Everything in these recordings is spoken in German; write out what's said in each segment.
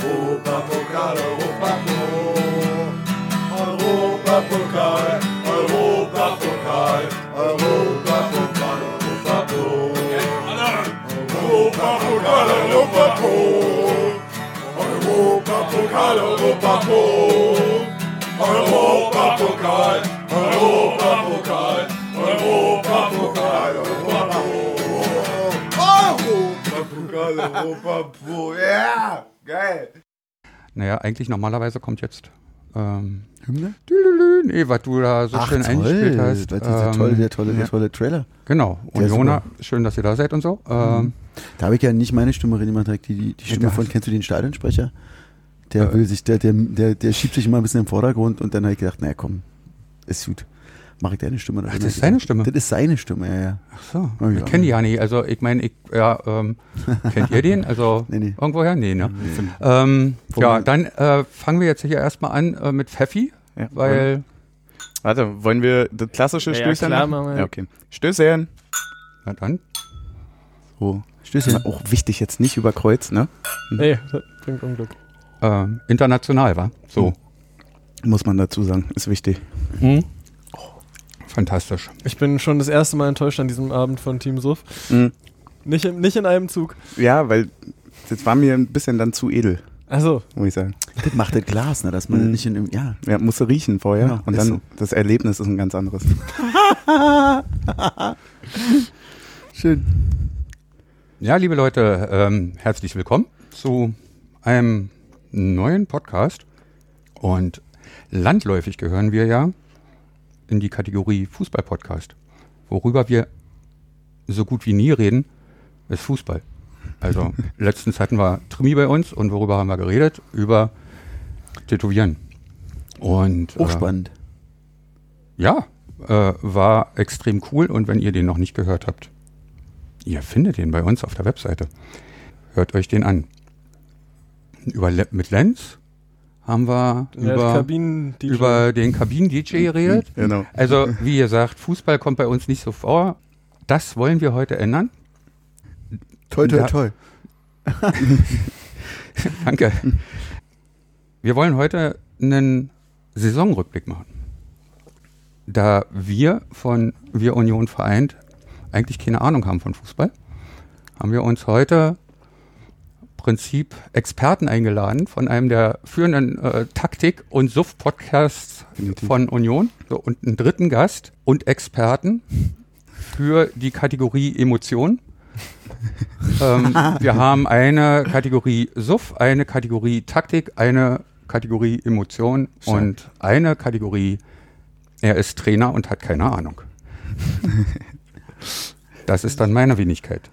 Europa pokal, Europa po. Europa pokal, Europa pokal, Europa pokal, Europa po. Europa pokal, Europa po. Europa pokal, Europa po. Europa pokal, Europa pokal. Europapokal, Europapokal, ja, geil. Naja, eigentlich normalerweise kommt jetzt ähm, Hymne? Nee, was du da so schön eingespielt hast. Das ist der ähm, tolle, der tolle, der ja. tolle Trailer. Genau, ist Unioner, schön, dass ihr da seid und so. Ähm, Da habe ich ja nicht meine Stimme rein, immer direkt die, die, die Stimme von, kennst du den Stadionsprecher? Der Äh. will sich, der, der, der, der schiebt sich immer ein bisschen im Vordergrund und dann habe ich gedacht, naja komm, ist gut. Mach ich deine Stimme. Ach, das ist seine Stimme? Das ist seine Stimme, ja, ja. ach so, Oh, ich ja. kenne die ja nicht. Also ich meine, ich, ja, ähm, kennt ihr den? Also Nee, nee. irgendwoher? Nee, ne? Ähm, Wo ja, dann äh, fangen wir jetzt hier erstmal an äh, mit Pfeffi, Ja, weil, Warte, wollen wir das klassische Ja, ja, Stößchen klar, machen? machen wir. Ja, okay. Stößchen. na dann, So. Stößchen. Auch wichtig, jetzt nicht über Kreuz, ne? Nee, das bringt Unglück. äh, international war. So. Muss man dazu sagen. Ist wichtig. Mhm. Fantastisch. Ich bin schon das erste Mal enttäuscht an diesem Abend von Team Suff. Mhm. Nicht, in- nicht in einem Zug. Ja, weil das war mir ein bisschen dann zu edel, Achso, muss ich sagen. Das macht das Glas, ne, dass man Mhm. nicht in dem, ja. Ja, musste riechen vorher Ja, und ist dann so. das Erlebnis ist ein ganz anderes. Schön. Ja, liebe Leute, ähm, herzlich willkommen zu einem neuen Podcast. Und landläufig gehören wir ja in die Kategorie Fußball-Podcast. Worüber wir so gut wie nie reden, ist Fußball. Also letztens hatten wir Trimi bei uns und worüber haben wir geredet? Über Tätowieren. Und äh, Hochspannend. ja, äh, war extrem cool und wenn ihr den noch nicht gehört habt, ihr findet den bei uns auf der Webseite. Hört euch den an. Über mit Lenz haben wir über, Kabinen über den Kabinen-DJ geredet. Genau. Also, wie ihr sagt, Fußball kommt bei uns nicht so vor. Das wollen wir heute ändern. Toll, toll, toll. Danke. Wir wollen heute einen Saisonrückblick machen. Da wir von Wir Union vereint eigentlich keine Ahnung haben von Fußball, haben wir uns heute Prinzip Experten eingeladen von einem der führenden äh, Taktik- und Suff-Podcasts von Union so, und einen dritten Gast und Experten für die Kategorie Emotion. ähm, wir haben eine Kategorie Suff, eine Kategorie Taktik, eine Kategorie Emotion Stark. und eine Kategorie er ist Trainer und hat keine Ahnung. Das ist dann meine Wenigkeit.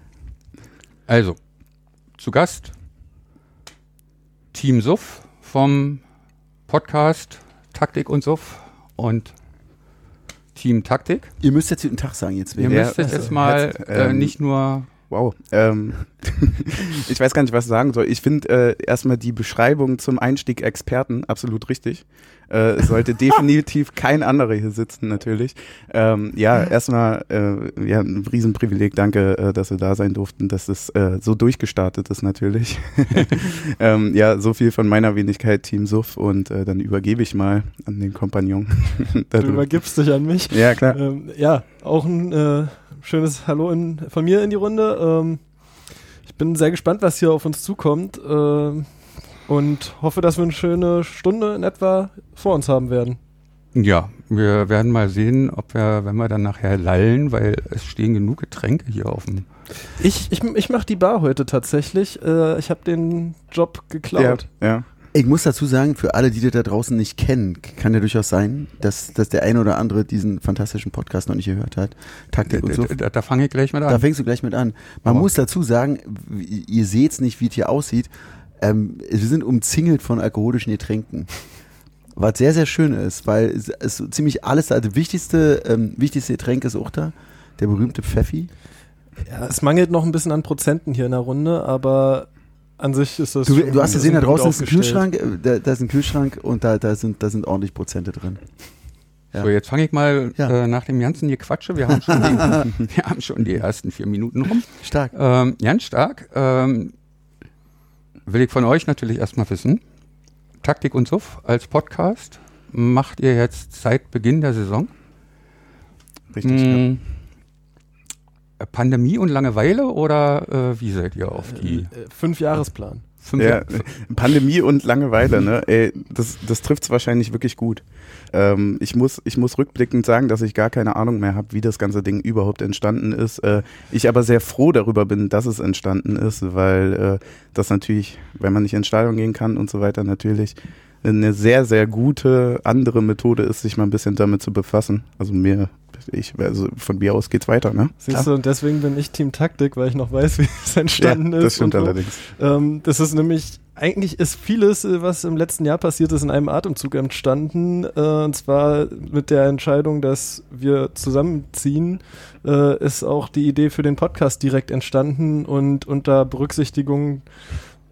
Also, zu Gast Team Suff vom Podcast Taktik und Suff und Team Taktik. Ihr müsst jetzt guten Tag sagen jetzt. Ihr müsst jetzt also, mal jetzt, äh, ähm, nicht nur Wow. Ähm, ich weiß gar nicht, was ich sagen soll. Ich finde äh, erstmal die Beschreibung zum Einstieg Experten absolut richtig. Äh, es sollte definitiv kein anderer hier sitzen, natürlich. Ähm, ja, erstmal äh, ja, ein Riesenprivileg. Danke, äh, dass wir da sein durften, dass es äh, so durchgestartet ist, natürlich. ähm, ja, so viel von meiner Wenigkeit, Team Suff. Und äh, dann übergebe ich mal an den Kompagnon. Du übergibst dich an mich. ja, klar. Ähm, ja, auch ein äh, schönes Hallo in, von mir in die Runde. Ähm, ich bin sehr gespannt, was hier auf uns zukommt ähm, und hoffe, dass wir eine schöne Stunde in etwa vor uns haben werden. Ja, wir werden mal sehen, ob wir, wenn wir dann nachher lallen, weil es stehen genug Getränke hier auf dem. Ich, ich, ich mache die Bar heute tatsächlich. Äh, ich habe den Job geklaut. Ja, ja. Ich muss dazu sagen, für alle, die das da draußen nicht kennen, kann ja durchaus sein, dass, dass der eine oder andere diesen fantastischen Podcast noch nicht gehört hat. Taktik und so. Da, da, da fange ich gleich mit Da an. fängst du gleich mit an. Man Aber- muss dazu sagen, ihr seht's nicht, wie es hier aussieht. Ähm, wir sind umzingelt von alkoholischen Getränken. Was sehr, sehr schön ist, weil es ist so ziemlich alles da. Das wichtigste, ähm, wichtigste Getränk ist auch da. Der berühmte Pfeffi. Ja, es mangelt noch ein bisschen an Prozenten hier in der Runde, aber an sich ist das. Du, schon- du hast gesehen, da draußen ist ein. Kühlschrank, äh, da, da ist ein Kühlschrank und da, da, sind, da sind ordentlich Prozente drin. Ja. So, jetzt fange ich mal Ja. äh, nach dem ganzen Gequatsche. Wir haben, schon die, wir haben schon die ersten vier Minuten rum. Stark. Ähm, ganz stark. Ähm, will ich von euch natürlich erstmal wissen, Taktik und Suff als Podcast macht ihr jetzt seit Beginn der Saison. Richtig. Ja. Pandemie und Langeweile oder äh, wie seid ihr auf die Äh, Fünf-Jahresplan. fünf Ja, Jahre? Pandemie und Langeweile, ne? Ey, das, das trifft es wahrscheinlich wirklich gut. Ähm, ich, muss, ich muss rückblickend sagen, dass ich gar keine Ahnung mehr habe, wie das ganze Ding überhaupt entstanden ist. Äh, ich aber sehr froh darüber bin, dass es entstanden ist, weil äh, das natürlich, wenn man nicht ins Stadion gehen kann und so weiter, natürlich eine sehr, sehr gute andere Methode ist, sich mal ein bisschen damit zu befassen. Also mir, ich, also von mir aus geht's weiter, ne? Siehst du, und deswegen bin ich Team Taktik, weil ich noch weiß, wie es entstanden ja, ist. das stimmt so. allerdings. Ähm, das ist nämlich, eigentlich ist vieles, was im letzten Jahr passiert ist, in einem Atemzug entstanden. Äh, und zwar mit der Entscheidung, dass wir zusammenziehen, äh, ist auch die Idee für den Podcast direkt entstanden und unter Berücksichtigung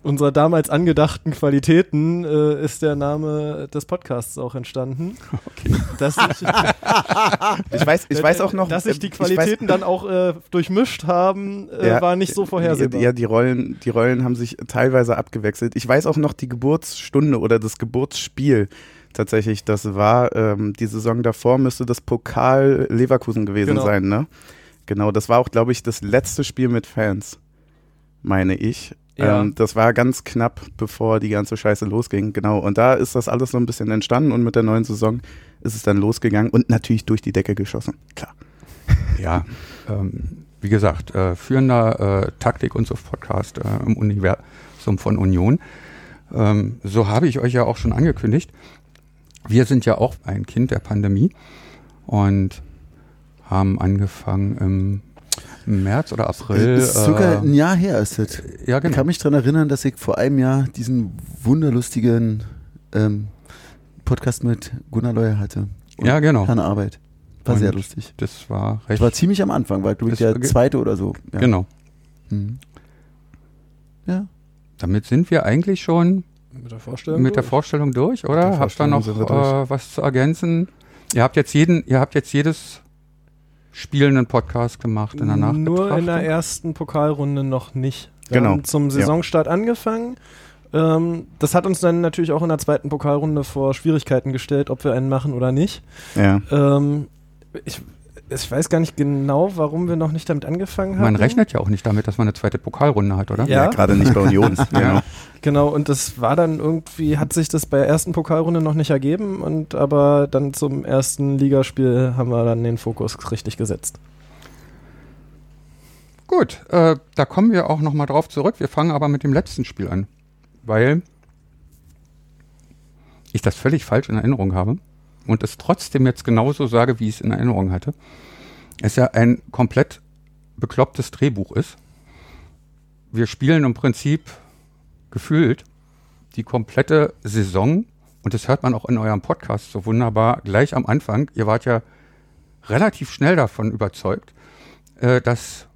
unserer damals angedachten Qualitäten äh, ist der Name des Podcasts auch entstanden. Okay. Dass ich, Ich weiß, ich weiß auch noch, dass sich die äh, weiß- Qualitäten dann auch äh, durchmischt haben, äh, Ja, war nicht so vorhersehbar. Ja, die Rollen, die Rollen haben sich teilweise abgewechselt. Ich weiß auch noch die Geburtsstunde oder das Geburtsspiel tatsächlich. Das war ähm, die Saison davor, müsste das Pokal Leverkusen gewesen Genau. sein, ne? Genau, das war auch, glaube ich, das letzte Spiel mit Fans, meine ich. Ja. Ähm, das war ganz knapp, bevor die ganze Scheiße losging. Genau. Und da ist das alles so ein bisschen entstanden und mit der neuen Saison ist es dann losgegangen und natürlich durch die Decke geschossen. Klar. Ja, ähm, wie gesagt, äh, führender äh, Taktik- und Suff-Podcast äh, im Universum von Union. Ähm, so habe ich euch ja auch schon angekündigt. Wir sind ja auch ein Kind der Pandemie und haben angefangen im März oder April. Das ist sogar äh, ein Jahr her ist das. ja, Ich genau. kann mich daran erinnern, dass ich vor einem Jahr diesen wunderlustigen ähm, Podcast mit Gunnar Leuer hatte. Und Ja, genau. Herrn Arbeit. War Und sehr lustig. Das war Das recht. war ziemlich am Anfang, war glaube ich Das der zweite oder so. Ja. Genau. Mhm. Ja. Damit sind wir eigentlich schon mit der Vorstellung. mit der durch. Vorstellung durch, oder? der Habt ihr noch äh, was zu ergänzen? Ihr habt jetzt jeden, ihr habt jetzt jedes spielenden Podcast gemacht in der Nur in der ersten Pokalrunde noch nicht. Wir Genau. haben zum Saisonstart angefangen. Ähm, das hat uns dann natürlich auch in der zweiten Pokalrunde vor Schwierigkeiten gestellt, ob wir einen machen oder nicht. Ja. Ähm, ich, ich weiß gar nicht genau, warum wir noch nicht damit angefangen haben. Man rechnet ja auch nicht damit, dass man eine zweite Pokalrunde hat, oder? Ja. Ja, gerade nicht bei Union. genau. Genau, und das war dann irgendwie, hat sich das bei der ersten Pokalrunde noch nicht ergeben, und aber dann zum ersten Ligaspiel haben wir dann den Fokus richtig gesetzt. Gut, äh, da kommen wir auch nochmal drauf zurück. Wir fangen aber mit dem letzten Spiel an, weil ich das völlig falsch in Erinnerung habe und es trotzdem jetzt genauso sage, wie ich es in Erinnerung hatte. Es ja ein komplett beklopptes Drehbuch ist. Wir spielen im Prinzip gefühlt die komplette Saison und das hört man auch in eurem Podcast so wunderbar gleich am Anfang. Ihr wart ja relativ schnell davon überzeugt, äh, dass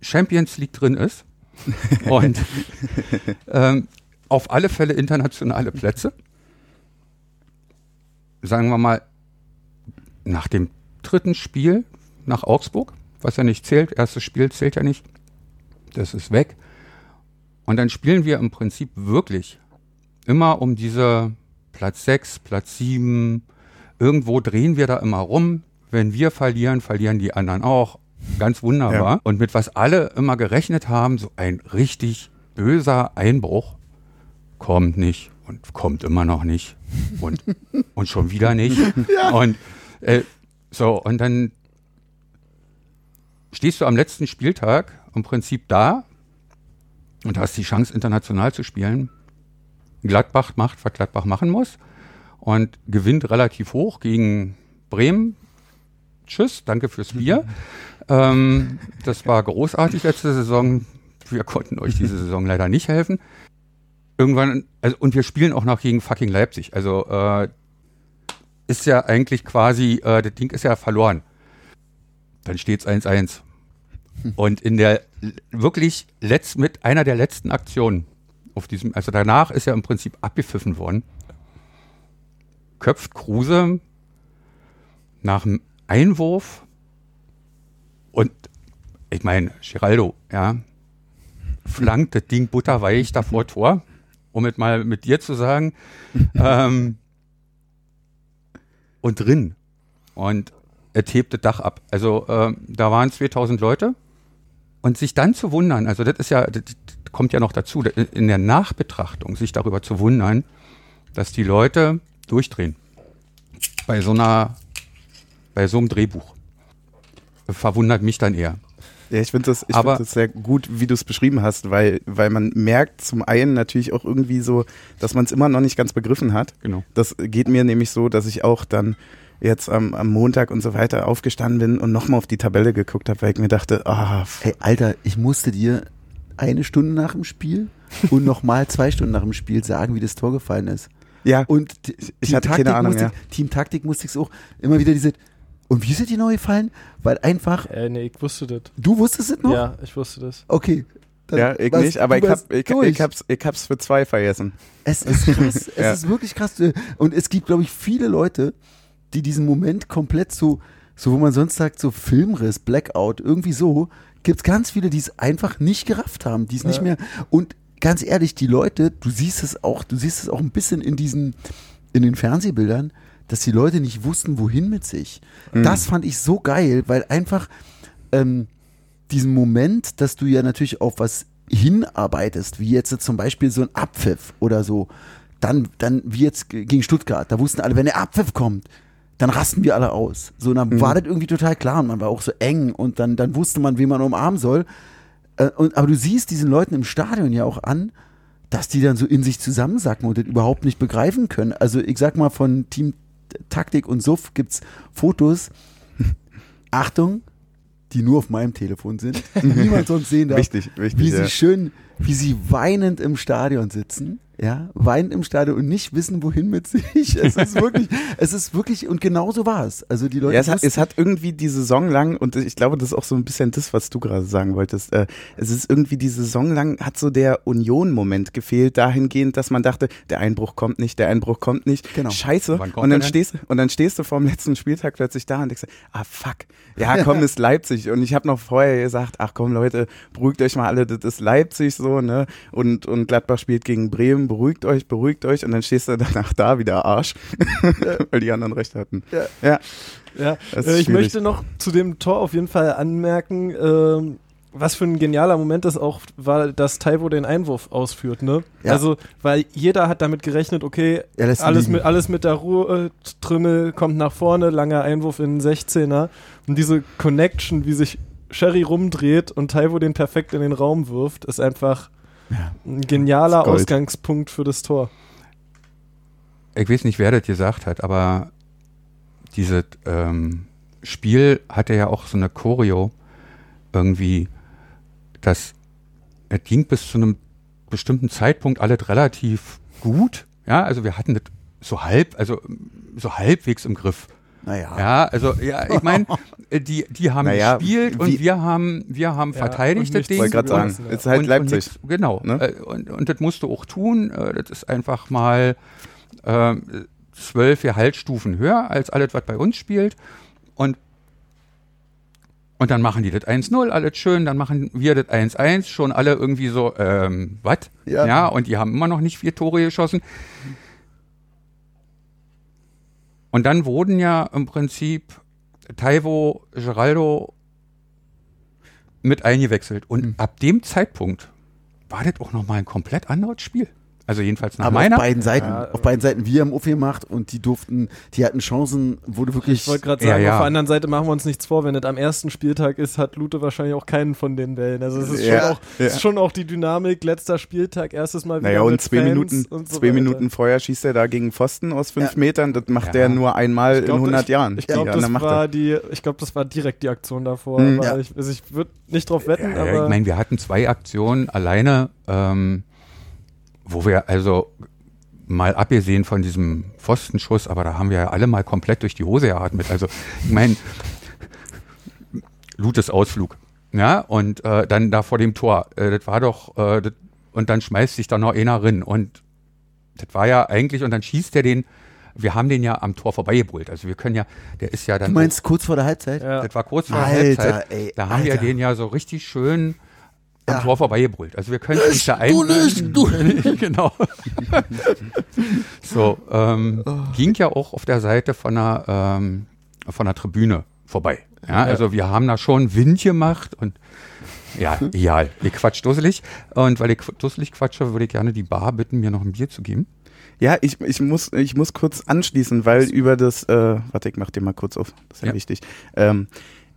Champions League drin ist und ähm, auf alle Fälle internationale Plätze. Sagen wir mal, nach dem dritten Spiel nach Augsburg, was ja nicht zählt, erstes Spiel zählt ja nicht, das ist weg. Und dann spielen wir im Prinzip wirklich immer um diese Platz 6, Platz 7, irgendwo drehen wir da immer rum. Wenn wir verlieren, verlieren die anderen auch. Ganz wunderbar. Ja. Und mit was alle immer gerechnet haben, so ein richtig böser Einbruch, kommt nicht und kommt immer noch nicht und, und schon wieder nicht. Und äh, so, und dann stehst du am letzten Spieltag im Prinzip da und hast die Chance, international zu spielen. Gladbach macht, was Gladbach machen muss und gewinnt relativ hoch gegen Bremen. Tschüss, danke fürs Bier. ähm, das war großartig letzte Saison. Wir konnten euch diese Saison leider nicht helfen. Irgendwann, also, und wir spielen auch noch gegen fucking Leipzig. Also äh, ist ja eigentlich quasi, äh, das Ding ist ja verloren. Dann steht's 1-1. Und in der wirklich letzt, mit einer der letzten Aktionen auf diesem, also danach ist ja im Prinzip abgepfiffen worden. Köpft Kruse nach dem Einwurf und ich meine, Giraldo, ja, flankt das Ding butterweich davor Tor, um es mal mit dir zu sagen. ähm, und drin. Und er hebt das Dach ab. Also ähm, da waren 2000 Leute. Und sich dann zu wundern, also das ist ja, das, das kommt ja noch dazu, in der Nachbetrachtung sich darüber zu wundern, dass die Leute durchdrehen. Bei so einer, bei so einem Drehbuch. Verwundert mich dann eher. Ja, ich finde das, ich Aber- find das sehr gut, wie du es beschrieben hast, weil, weil man merkt zum einen natürlich auch irgendwie so, dass man es immer noch nicht ganz begriffen hat. Genau. Das geht mir nämlich so, dass ich auch dann jetzt am, am Montag und so weiter aufgestanden bin und nochmal auf die Tabelle geguckt habe, weil ich mir dachte, ah, f- Ey, Alter, ich musste dir eine Stunde nach dem Spiel und nochmal zwei Stunden nach dem Spiel sagen, wie das Tor gefallen ist. ja, Und ich hatte keine Taktik Ahnung, musste, ja. Team Taktik musste ich auch immer wieder diese. Und wie ist dir die neu gefallen? Weil einfach, Äh, nee, ich wusste das. du wusstest es noch? Ja, ich wusste das. Okay. Dann ja, ich nicht, aber ich, hab, ich, ich, hab's, ich hab's für zwei vergessen. Es ist krass. es Ja. ist wirklich krass. Und es gibt, glaube ich, viele Leute, die diesen Moment komplett so, so wo man sonst sagt, so Filmriss, Blackout, irgendwie so, gibt es ganz viele, die es einfach nicht gerafft haben, die es nicht Ja. mehr. Und ganz ehrlich, die Leute, du siehst es auch, du siehst es auch ein bisschen in diesen, in den Fernsehbildern, dass die Leute nicht wussten, wohin mit sich. Mhm. Das fand ich so geil, weil einfach ähm, diesen Moment, dass du ja natürlich auf was hinarbeitest, wie jetzt zum Beispiel so ein Abpfiff oder so, dann, dann wie jetzt ge- gegen Stuttgart, da wussten alle, wenn der Abpfiff kommt, dann rasten wir alle aus. So, dann war das irgendwie total klar und man war auch so eng und dann, dann wusste man, wen man umarmen soll. Äh, und, aber du siehst diesen Leuten im Stadion ja auch an, dass die dann so in sich zusammensacken und das überhaupt nicht begreifen können. Also ich sag mal, von Team Taktik und Suff gibt's Fotos. Achtung, die nur auf meinem Telefon sind, die niemand sonst sehen darf. Wichtig, wichtig. Wie ja. sie schön, wie sie weinend im Stadion sitzen, ja, weinend im Stadion und nicht wissen, wohin mit sich. Es ist wirklich, es ist wirklich, und genau so war es. Also die Leute Ja, es hat, es hat irgendwie die Saison lang, und ich glaube, das ist auch so ein bisschen das, was du gerade sagen wolltest. Äh, es ist irgendwie die Saison lang, hat so der Union-Moment gefehlt, dahingehend, dass man dachte, der Einbruch kommt nicht, der Einbruch kommt nicht. Genau. Scheiße. Und dann, stehst, und dann stehst du vor dem letzten Spieltag plötzlich da und denkst, ah fuck, ja komm, ist Leipzig. Und ich habe noch vorher gesagt, ach komm Leute, beruhigt euch mal alle, das ist Leipzig so, ne? Und, und Gladbach spielt gegen Bremen, beruhigt euch, beruhigt euch. Und dann stehst du danach da wieder Arsch, weil die anderen recht hatten. Ja. ja. Ja, äh, ich schwierig. möchte noch zu dem Tor auf jeden Fall anmerken, ähm, was für ein genialer Moment das auch war, dass Taiwo den Einwurf ausführt, ne? Ja. Also, weil jeder hat damit gerechnet, okay, alles liegen. mit, alles mit der Ruhe, äh, Trümmel kommt nach vorne, langer Einwurf in den 16er. Und diese Connection, wie sich Sherry rumdreht und Taiwo den perfekt in den Raum wirft, ist einfach ein genialer. Ausgangspunkt für das Tor. ich weiß nicht, wer das gesagt hat, aber dieses ähm, Spiel hatte ja auch so eine Choreo irgendwie, dass es ging bis zu einem bestimmten Zeitpunkt alles relativ gut. Ja, also wir hatten das so halb, also so halbwegs im Griff. Naja. Ja, also ja, ich meine, die, die haben Naja, gespielt und wie- wir haben, wir haben Ja, verteidigt und das Ding. Wollte gerade sagen, es ist halt Und- Leipzig. Und genau. Ne? Äh, Und, und das musst du auch tun. Äh, Das ist einfach mal ähm, zwölf Gehaltsstufen höher als alles, was bei uns spielt. Und, und dann machen die das 1-0, alles schön. Dann machen wir das 1-1. Schon alle irgendwie so, ähm, was? Ja. ja, und die haben immer noch nicht vier Tore geschossen. Und dann wurden ja im Prinzip Taivo, Geraldo mit eingewechselt. Und Hm. ab dem Zeitpunkt war das auch nochmal ein komplett anderes Spiel. Also jedenfalls nach Aber meiner. auf beiden Seiten, Ja. auf beiden Seiten, wir haben aufgemacht und die durften, die hatten Chancen, wurde wirklich. Ich wollte gerade Ja, sagen, ja. auf der anderen Seite machen wir uns nichts vor, wenn das am ersten Spieltag ist, hat Lute wahrscheinlich auch keinen von den Wellen. Also es ist, Ja, schon, auch, ja. ist schon auch die Dynamik, letzter Spieltag, erstes Mal wieder Naja, und mit zwei Fans Minuten, und so zwei weiter. Minuten vorher schießt er da gegen Pfosten aus fünf Ja. Metern. Das macht Ja. er nur einmal glaub, in 100 ich, Jahren. Ich glaube, Ja, das, war die, ich glaub, das war direkt die Aktion davor. Mhm. aber Ja. ich, also ich würde nicht drauf wetten, Ja, aber ich meine, wir hatten zwei Aktionen alleine, ähm, wo wir also mal abgesehen von diesem Pfostenschuss, aber da haben wir ja alle mal komplett durch die Hose geatmet. Also ich meine, Lutes Ausflug. Ja, und äh, dann da vor dem Tor, äh, das war doch, äh, das, und dann schmeißt sich da noch einer rein. Und das war ja eigentlich, und dann schießt er den, wir haben den ja am Tor vorbeigebrüllt. Also wir können ja, der ist ja dann. du meinst kurz vor der Halbzeit? ja. Das war kurz vor der Alter, Halbzeit. ey, da haben wir Alter. den ja so richtig schön am Ja. Tor vorbeigebrüllt. Also wir können uns da ein... du nicht, du genau. so, ähm, ging ja auch auf der Seite von der, ähm, von der Tribüne vorbei. Ja, also wir haben da schon Wind gemacht und ja, egal. Ich quatsch dusselig. Und weil ich dusselig quatsche, würde ich gerne die Bar bitten, mir noch ein Bier zu geben. Ja, ich, ich, muss, ich muss kurz anschließen, weil über das, äh, warte, ich mach dir mal kurz auf, das ist ja, Ja. wichtig. Ähm,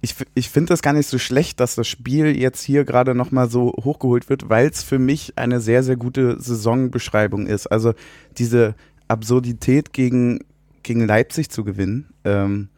ich ich finde das gar nicht so schlecht, dass das Spiel jetzt hier gerade nochmal so hochgeholt wird, weil es für mich eine sehr, sehr gute Saisonbeschreibung ist. Also diese Absurdität gegen, gegen Leipzig zu gewinnen, ähm,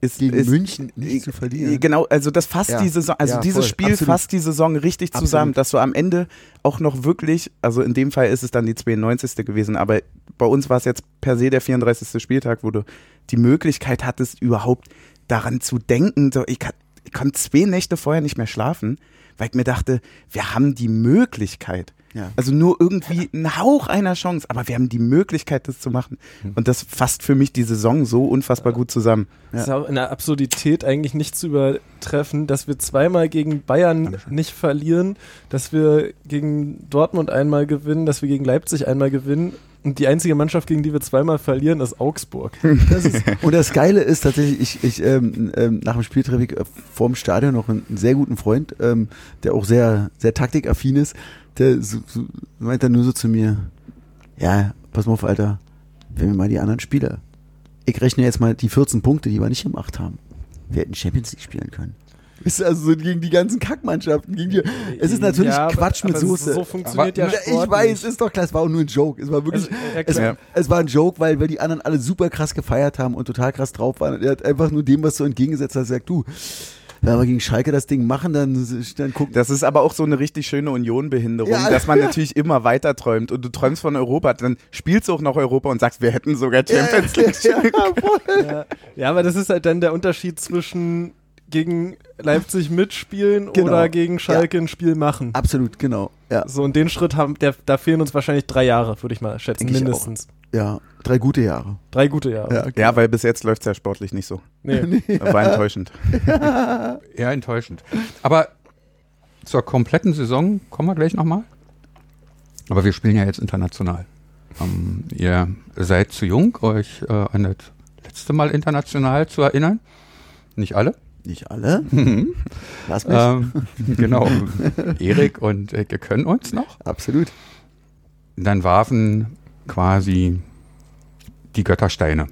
ist, Gegen ist, München nicht zu verlieren. Genau, also das fasst Ja. die Saison, also Ja, dieses voll. Spiel Absolut. fasst die Saison richtig zusammen, Absolut. dass du am Ende auch noch wirklich, also in dem Fall ist es dann die 92. gewesen, aber bei uns war es jetzt per se der 34. Spieltag, wo du die Möglichkeit hattest, überhaupt daran zu denken. So, ich, kann- ich konnte zwei Nächte vorher nicht mehr schlafen, weil ich mir dachte, wir haben die Möglichkeit. Ja. Also nur irgendwie ein Hauch einer Chance, aber wir haben die Möglichkeit, das zu machen. Und das fasst für mich die Saison so unfassbar gut zusammen. Es ist auch in der Absurdität eigentlich nicht zu übertreffen, dass wir zweimal gegen Bayern nicht verlieren, dass wir gegen Dortmund einmal gewinnen, dass wir gegen Leipzig einmal gewinnen. Und die einzige Mannschaft, gegen die wir zweimal verlieren, ist Augsburg. Das ist, und das Geile ist tatsächlich, ich, ich ähm, ähm, nach dem Spiel treffe ich äh, vorm Stadion noch einen, einen sehr guten Freund, ähm, der auch sehr, sehr taktikaffin ist. Der so, so, meint dann nur so zu mir, ja, pass mal auf, Alter, wenn wir mal die anderen Spieler. Ich rechne jetzt mal die 14 Punkte, die wir nicht gemacht haben. Wir hätten Champions League spielen können. Ihr, also so gegen die ganzen Kackmannschaften. Gegen die, es ist natürlich Ja, aber- Quatsch mit aber Soße. So funktioniert ja Ja, Sport ich weiß, nicht. ist doch klar, es war auch nur ein Joke. Es war wirklich, Also, ja, es, klar. es war ein Joke, weil, weil die anderen alle super krass gefeiert haben und total krass drauf waren. Und er hat einfach nur dem, was so entgegengesetzt hat, gesagt, du, wenn wir gegen Schalke das Ding machen, dann, dann guck. Das ist aber auch so eine richtig schöne Union-Behinderung, Ja. dass man natürlich immer weiter träumt und du träumst von Europa, dann spielst du auch noch Europa und sagst, wir hätten sogar Champions League. ja, voll. Ja. ja, aber das ist halt dann der Unterschied zwischen gegen Leipzig mitspielen Genau. oder gegen Schalke ein Spiel machen. Absolut, genau. Ja, So, und den Schritt haben, der, da fehlen uns wahrscheinlich drei Jahre, würde ich mal schätzen, Denk mindestens. ja, drei gute Jahre. Drei gute Jahre. Ja, Ja, weil bis jetzt läuft es ja sportlich nicht so. Nee. War enttäuschend. Eher enttäuschend. Aber zur kompletten Saison kommen wir gleich nochmal. Aber wir spielen ja jetzt international. Ähm, ihr seid zu jung, euch äh, an das letzte Mal international zu erinnern. Nicht alle. Nicht alle. Lass mich. Ähm, genau. Erik und wir können uns noch. Absolut. Dann warfen quasi die Göttersteine.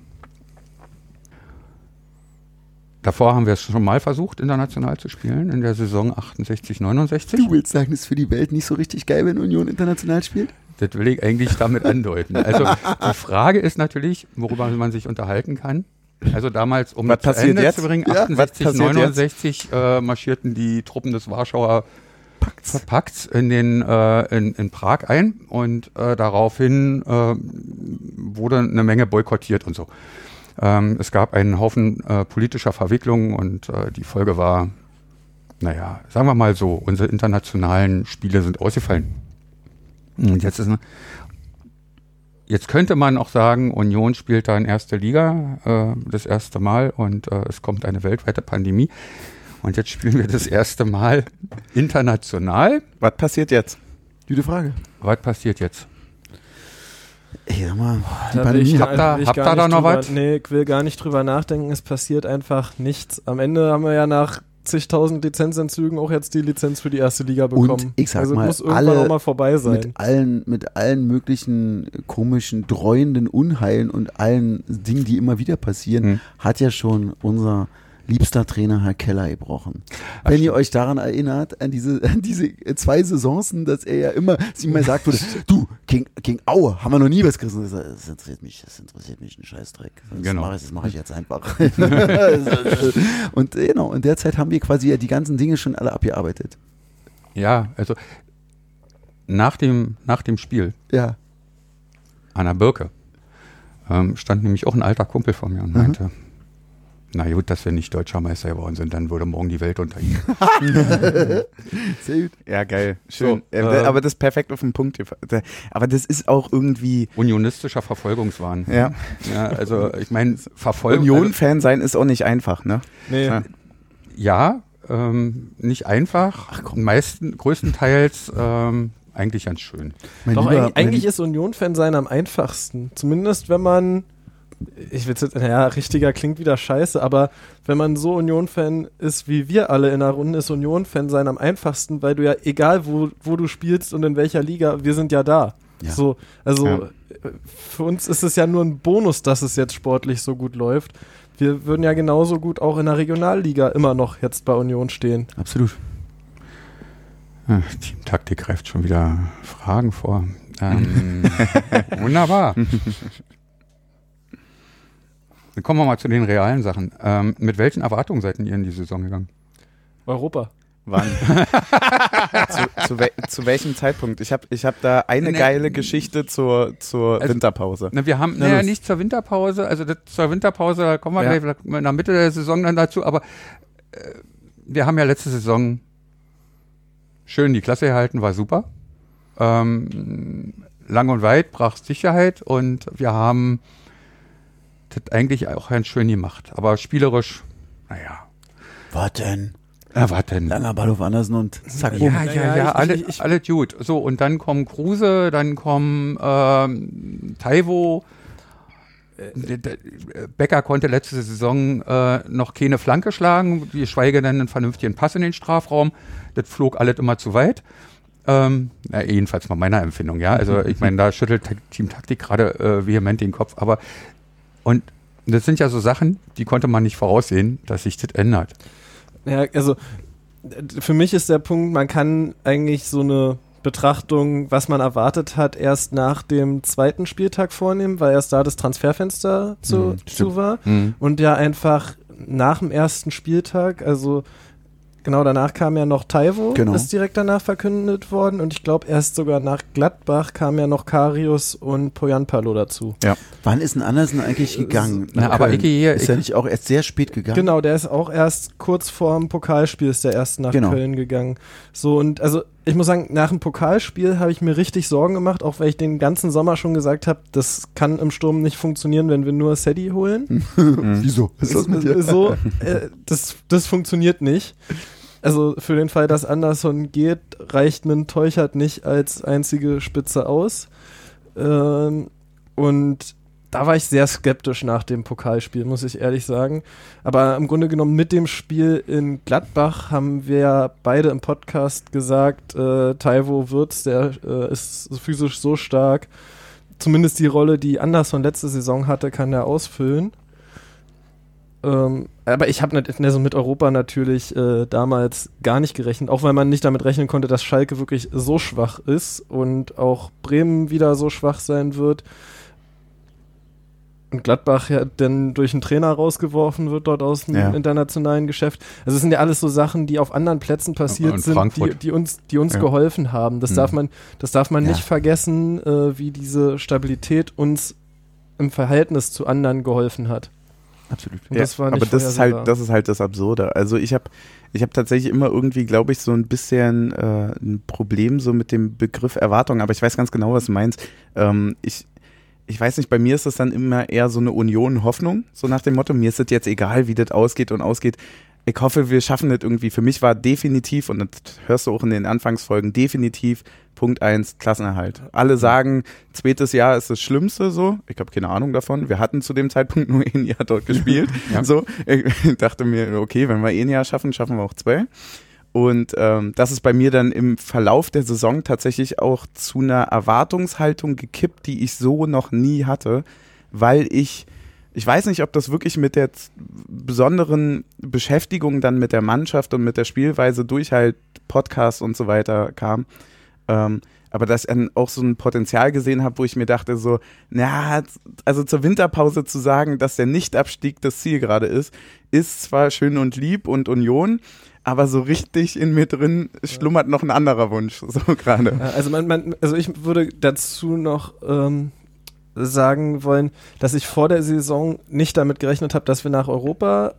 Davor haben wir es schon mal versucht, international zu spielen, in der Saison 68, 69. Du willst sagen, das ist für die Welt nicht so richtig geil, wenn Union international spielt? Das will ich eigentlich damit andeuten. Also die Frage ist natürlich, worüber man sich unterhalten kann. Also damals, um Was zu Ende jetzt? zu bringen, Ja, 68, was passiert 69 äh, marschierten die Truppen des Warschauer Pakts in, den, äh, in, in Prag ein und äh, daraufhin äh, wurde eine Menge boykottiert und so. Ähm, es gab einen Haufen äh, politischer Verwicklungen und äh, die Folge war, naja, sagen wir mal so, unsere internationalen Spiele sind ausgefallen. Und jetzt ist eine, jetzt könnte man auch sagen, Union spielt da in erster Liga äh, das erste Mal und äh, es kommt eine weltweite Pandemie. Und jetzt spielen wir das erste Mal international. Was passiert jetzt? Gute Frage. Was passiert jetzt? Ey, sag mal, die Da Pandemie. ich, Habt gar ihr da nicht noch drüber- was? Nee, ich will gar nicht drüber nachdenken. Es passiert einfach nichts. Am Ende haben wir ja nach zigtausend Lizenzentzügen auch jetzt die Lizenz für die erste Liga bekommen. ich sag also mal, muss irgendwann alle auch mal vorbei sein. mit allen, mit allen möglichen komischen, dreuenden Unheilen und allen Dingen, die immer wieder passieren, Hm. hat ja schon unser liebster Trainer Herr Keller gebrochen. Wenn ihr euch daran erinnert, an diese, an diese zwei Saisonen, dass er ja immer, ihm mal sagt wurde, du, gegen, gegen Aue haben wir noch nie was gerissen. Das, interessiert mich, das interessiert mich ein Scheißdreck. Das Genau. mache ich, das mache ich jetzt einfach. und äh, genau, in der Zeit haben wir quasi ja die ganzen Dinge schon alle abgearbeitet. Ja, also nach dem, nach dem Spiel Ja. an der Birke ähm, stand nämlich auch ein alter Kumpel von mir und meinte, na gut, dass wir nicht deutscher Meister geworden sind, dann würde morgen die Welt untergehen. Sehr gut. Ja, geil. Schön. So, Äh, äh, aber das ist perfekt auf den Punkt. Aber das ist auch irgendwie. Unionistischer Verfolgungswahn. Ja. Ja, also ich meine, Verfolgung. Union-Fan sein ist auch nicht einfach, ne? Nee, Ja. Ja, ähm, nicht einfach. Ach komm. Meisten, größtenteils ähm, eigentlich ganz schön. Mein Doch, lieber- eigentlich, eigentlich ist Union-Fan sein am einfachsten. Zumindest wenn man, ich will jetzt, naja, richtiger klingt wieder scheiße, aber wenn man so Union-Fan ist wie wir alle in der Runde, ist Union-Fan sein am einfachsten, weil du ja, egal wo, wo du spielst und in welcher Liga, wir sind ja da. Ja. So, also Ja. für uns ist es ja nur ein Bonus, dass es jetzt sportlich so gut läuft. Wir würden ja genauso gut auch in der Regionalliga immer noch jetzt bei Union stehen. Absolut. Ah, Teamtaktik greift schon wieder Fragen vor. Ähm, wunderbar. Dann kommen wir mal zu den realen Sachen. Ähm, mit welchen Erwartungen seid ihr in die Saison gegangen? Europa. Wann? zu, zu, wel zu welchem Zeitpunkt? Ich habe ich hab da eine Nee. geile Geschichte zur, zur Also- Winterpause. Na, wir haben, Na, naja, los. nicht zur Winterpause, also das, zur Winterpause, kommen wir Ja. gleich in der Mitte der Saison dann dazu, aber äh, wir haben ja letzte Saison schön die Klasse erhalten, war super. Ähm, lang und weit brach Sicherheit und wir haben das eigentlich auch ganz schön gemacht. Aber spielerisch, naja, Was denn? na, was denn? Langer Ball auf Andersen und zack, Ja, ja, ja, ich- alle, ich- ich- alle gut. So, und dann kommen Kruse, dann kommen ähm, Taivo. Äh, Becker konnte letzte Saison äh, noch keine Flanke schlagen, geschweige denn einen vernünftigen Pass in den Strafraum. Das flog alles immer zu weit. Ähm, na, jedenfalls mal meiner Empfindung, ja. Also ich meine, da schüttelt Team Taktik gerade äh, vehement den Kopf, aber und das sind ja so Sachen, die konnte man nicht voraussehen, dass sich das ändert. Ja, also für mich ist der Punkt, man kann eigentlich so eine Betrachtung, was man erwartet hat, erst nach dem zweiten Spieltag vornehmen, weil erst da das Transferfenster zu, Mhm, zu war. Mhm. Und ja einfach nach dem ersten Spieltag, also genau danach kam ja noch Taivo, Genau. ist direkt danach verkündet worden. Und ich glaube erst sogar nach Gladbach kam ja noch Karius und Poyanpalo dazu. Wann ist ein Andersen eigentlich gegangen? Na, aber? Icke hier- ist Icke- nicht auch erst sehr spät gegangen? Genau, der ist auch erst kurz vorm Pokalspiel ist der erst nach Genau. Köln gegangen. So und also ich muss sagen, nach dem Pokalspiel habe ich mir richtig Sorgen gemacht, auch weil ich den ganzen Sommer schon gesagt habe, das kann im Sturm nicht funktionieren, wenn wir nur Sadie holen. Wieso? Was ist das mit dir? so, äh, das, das funktioniert nicht. Also für den Fall, dass Anderson geht, reicht ein Teuchert nicht als einzige Spitze aus. Ähm, und da war ich sehr skeptisch nach dem Pokalspiel, muss ich ehrlich sagen. Aber im Grunde genommen mit dem Spiel in Gladbach haben wir beide im Podcast gesagt, äh, Taivo Wirtz, der äh, ist physisch so stark. Zumindest die Rolle, die Anderson letzte Saison hatte, kann er ausfüllen. Ähm, aber ich habe also mit Europa natürlich äh, damals gar nicht gerechnet, auch weil man nicht damit rechnen konnte, dass Schalke wirklich so schwach ist und auch Bremen wieder so schwach sein wird. Und Gladbach ja dann durch einen Trainer rausgeworfen wird dort aus dem Ja. internationalen Geschäft. Also es sind ja alles so Sachen, die auf anderen Plätzen passiert Und sind, die, die uns, die uns Ja. geholfen haben. Das Mhm. darf man, das darf man Ja. nicht vergessen, äh, wie diese Stabilität uns im Verhältnis zu anderen geholfen hat. Absolut. Und das war nicht aber das ist halt, das ist halt das Absurde. Also ich habe, ich habe tatsächlich immer irgendwie, glaube ich, so ein bisschen äh, ein Problem so mit dem Begriff Erwartung. Aber ich weiß ganz genau, was du meinst. Ähm, ich, ich weiß nicht, bei mir ist das dann immer eher so eine Union-Hoffnung, so nach dem Motto, mir ist es jetzt egal, wie das ausgeht und ausgeht. Ich hoffe, wir schaffen das irgendwie. Für mich war definitiv, und das hörst du auch in den Anfangsfolgen, definitiv Punkt eins Klassenerhalt. Alle sagen, zweites Jahr ist das Schlimmste so. Ich habe keine Ahnung davon. Wir hatten zu dem Zeitpunkt nur ein Jahr dort gespielt. Ja. So, ich dachte mir, okay, wenn wir ein Jahr schaffen, schaffen wir auch zwei. Und ähm, das ist bei mir dann im Verlauf der Saison tatsächlich auch zu einer Erwartungshaltung gekippt, die ich so noch nie hatte, weil ich, ich weiß nicht, ob das wirklich mit der besonderen Beschäftigung dann mit der Mannschaft und mit der Spielweise durch halt Podcasts und so weiter kam. Ähm, aber dass ich dann auch so ein Potenzial gesehen habe, wo ich mir dachte, so, na, also zur Winterpause zu sagen, dass der Nichtabstieg das Ziel gerade ist, ist zwar schön und lieb und Union, aber so richtig in mir drin schlummert noch ein anderer Wunsch, so gerade. Also, man, man, also ich würde dazu noch ähm, sagen wollen, dass ich vor der Saison nicht damit gerechnet habe, dass wir nach Europa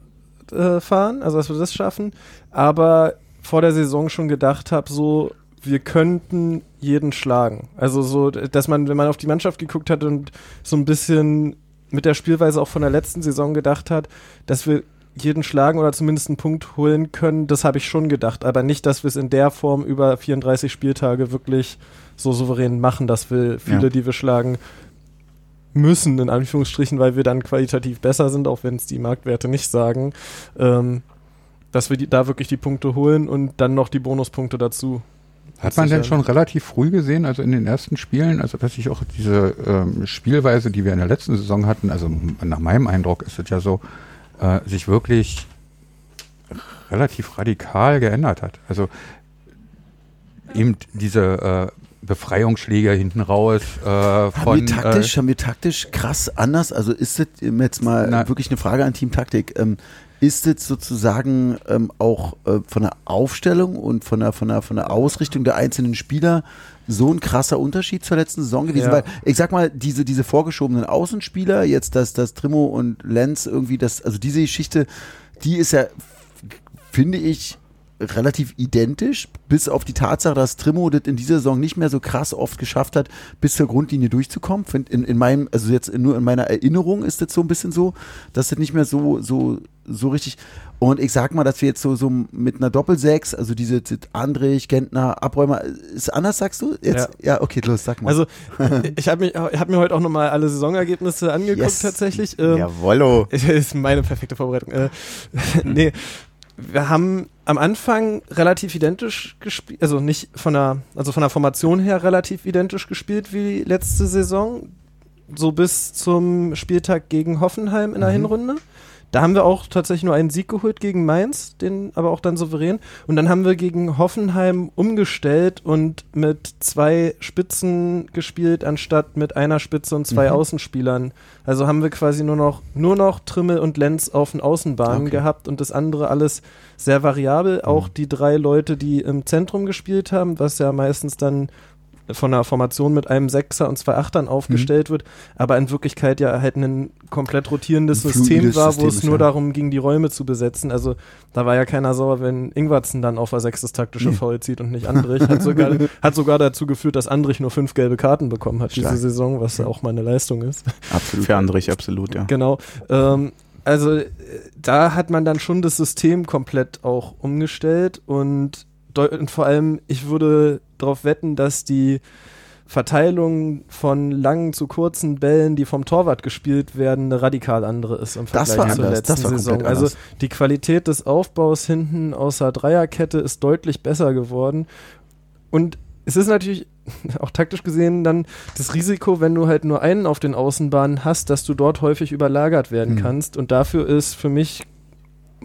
äh, fahren, also dass wir das schaffen, aber vor der Saison schon gedacht habe, so wir könnten jeden schlagen. Also so, dass man, wenn man auf die Mannschaft geguckt hat und so ein bisschen mit der Spielweise auch von der letzten Saison gedacht hat, dass wir jeden schlagen oder zumindest einen Punkt holen können, das habe ich schon gedacht. Aber nicht, dass wir es in der Form über 34 Spieltage wirklich so souverän machen, dass wir viele, Ja. die wir schlagen, müssen, in Anführungsstrichen, weil wir dann qualitativ besser sind, auch wenn es die Marktwerte nicht sagen, ähm, dass wir die, da wirklich die Punkte holen und dann noch die Bonuspunkte dazu. Hat man denn schon relativ früh gesehen, also in den ersten Spielen, also dass sich auch diese ähm, Spielweise, die wir in der letzten Saison hatten, also nach meinem Eindruck ist es ja so, äh, sich wirklich relativ radikal geändert hat. Also eben diese äh, Befreiungsschläge hinten raus äh, Haben von wir taktisch, haben wir taktisch krass anders? Also ist das jetzt mal Na- wirklich eine Frage an Team Taktik? Ähm, ist das sozusagen ähm, auch äh, von der Aufstellung und von der, von, der, von der Ausrichtung der einzelnen Spieler so ein krasser Unterschied zur letzten Saison gewesen? Ja. Weil ich sag mal, diese, diese vorgeschobenen Außenspieler, jetzt das, das Trimo und Lenz irgendwie, das, also diese Geschichte, die ist ja, finde ich, relativ identisch, bis auf die Tatsache, dass Trimo das in dieser Saison nicht mehr so krass oft geschafft hat, bis zur Grundlinie durchzukommen. Find in, in meinem, also jetzt nur in meiner Erinnerung ist das so ein bisschen so, dass das nicht mehr so, so, so richtig. Und ich sag mal, dass wir jetzt so, so mit einer Doppelsechs, also diese Andrich, Gentner, Abräumer, ist anders, sagst du? Jetzt? Ja, okay, los, sag mal. Also ich habe hab mir heute auch nochmal alle Saisonergebnisse angeguckt Yes. tatsächlich. Ähm, Jawollo. ist meine perfekte Vorbereitung. Äh, nee, wir haben am Anfang relativ identisch gespielt, also nicht von der, also von der Formation her relativ identisch gespielt wie letzte Saison, so bis zum Spieltag gegen Hoffenheim in der Hinrunde. Da haben wir auch tatsächlich nur einen Sieg geholt gegen Mainz, den aber auch dann souverän. Und dann haben wir gegen Hoffenheim umgestellt und mit zwei Spitzen gespielt, anstatt mit einer Spitze und zwei Außenspielern. Also haben wir quasi nur noch, nur noch Trimmel und Lenz auf den Außenbahnen Okay. gehabt und das andere alles sehr variabel. Auch die drei Leute, die im Zentrum gespielt haben, was ja meistens dann von einer Formation mit einem Sechser und zwei Achtern aufgestellt wird, aber in Wirklichkeit ja halt ein komplett rotierendes Ein System war, wo System es ist, nur ja. darum ging, die Räume zu besetzen. Also da war ja keiner sauer, wenn Ingwarzen dann auf der Sechs das taktische Foul zieht und nicht Andrich. Hat sogar, hat sogar dazu geführt, dass Andrich nur fünf gelbe Karten bekommen hat Stark. diese Saison, was ja auch mal eine Leistung ist. Absolut. Für Andrich absolut, ja. Genau. Ähm, also äh, da hat man dann schon das System komplett auch umgestellt und, und vor allem, ich würde darauf wetten, dass die Verteilung von langen zu kurzen Bällen, die vom Torwart gespielt werden, eine radikal andere ist im Das Vergleich war zur anders, letzten Saison. Also anders. die Qualität des Aufbaus hinten außer Dreierkette ist deutlich besser geworden. Und es ist natürlich auch taktisch gesehen dann das Risiko, wenn du halt nur einen auf den Außenbahnen hast, dass du dort häufig überlagert werden Mhm. kannst. Und dafür ist für mich,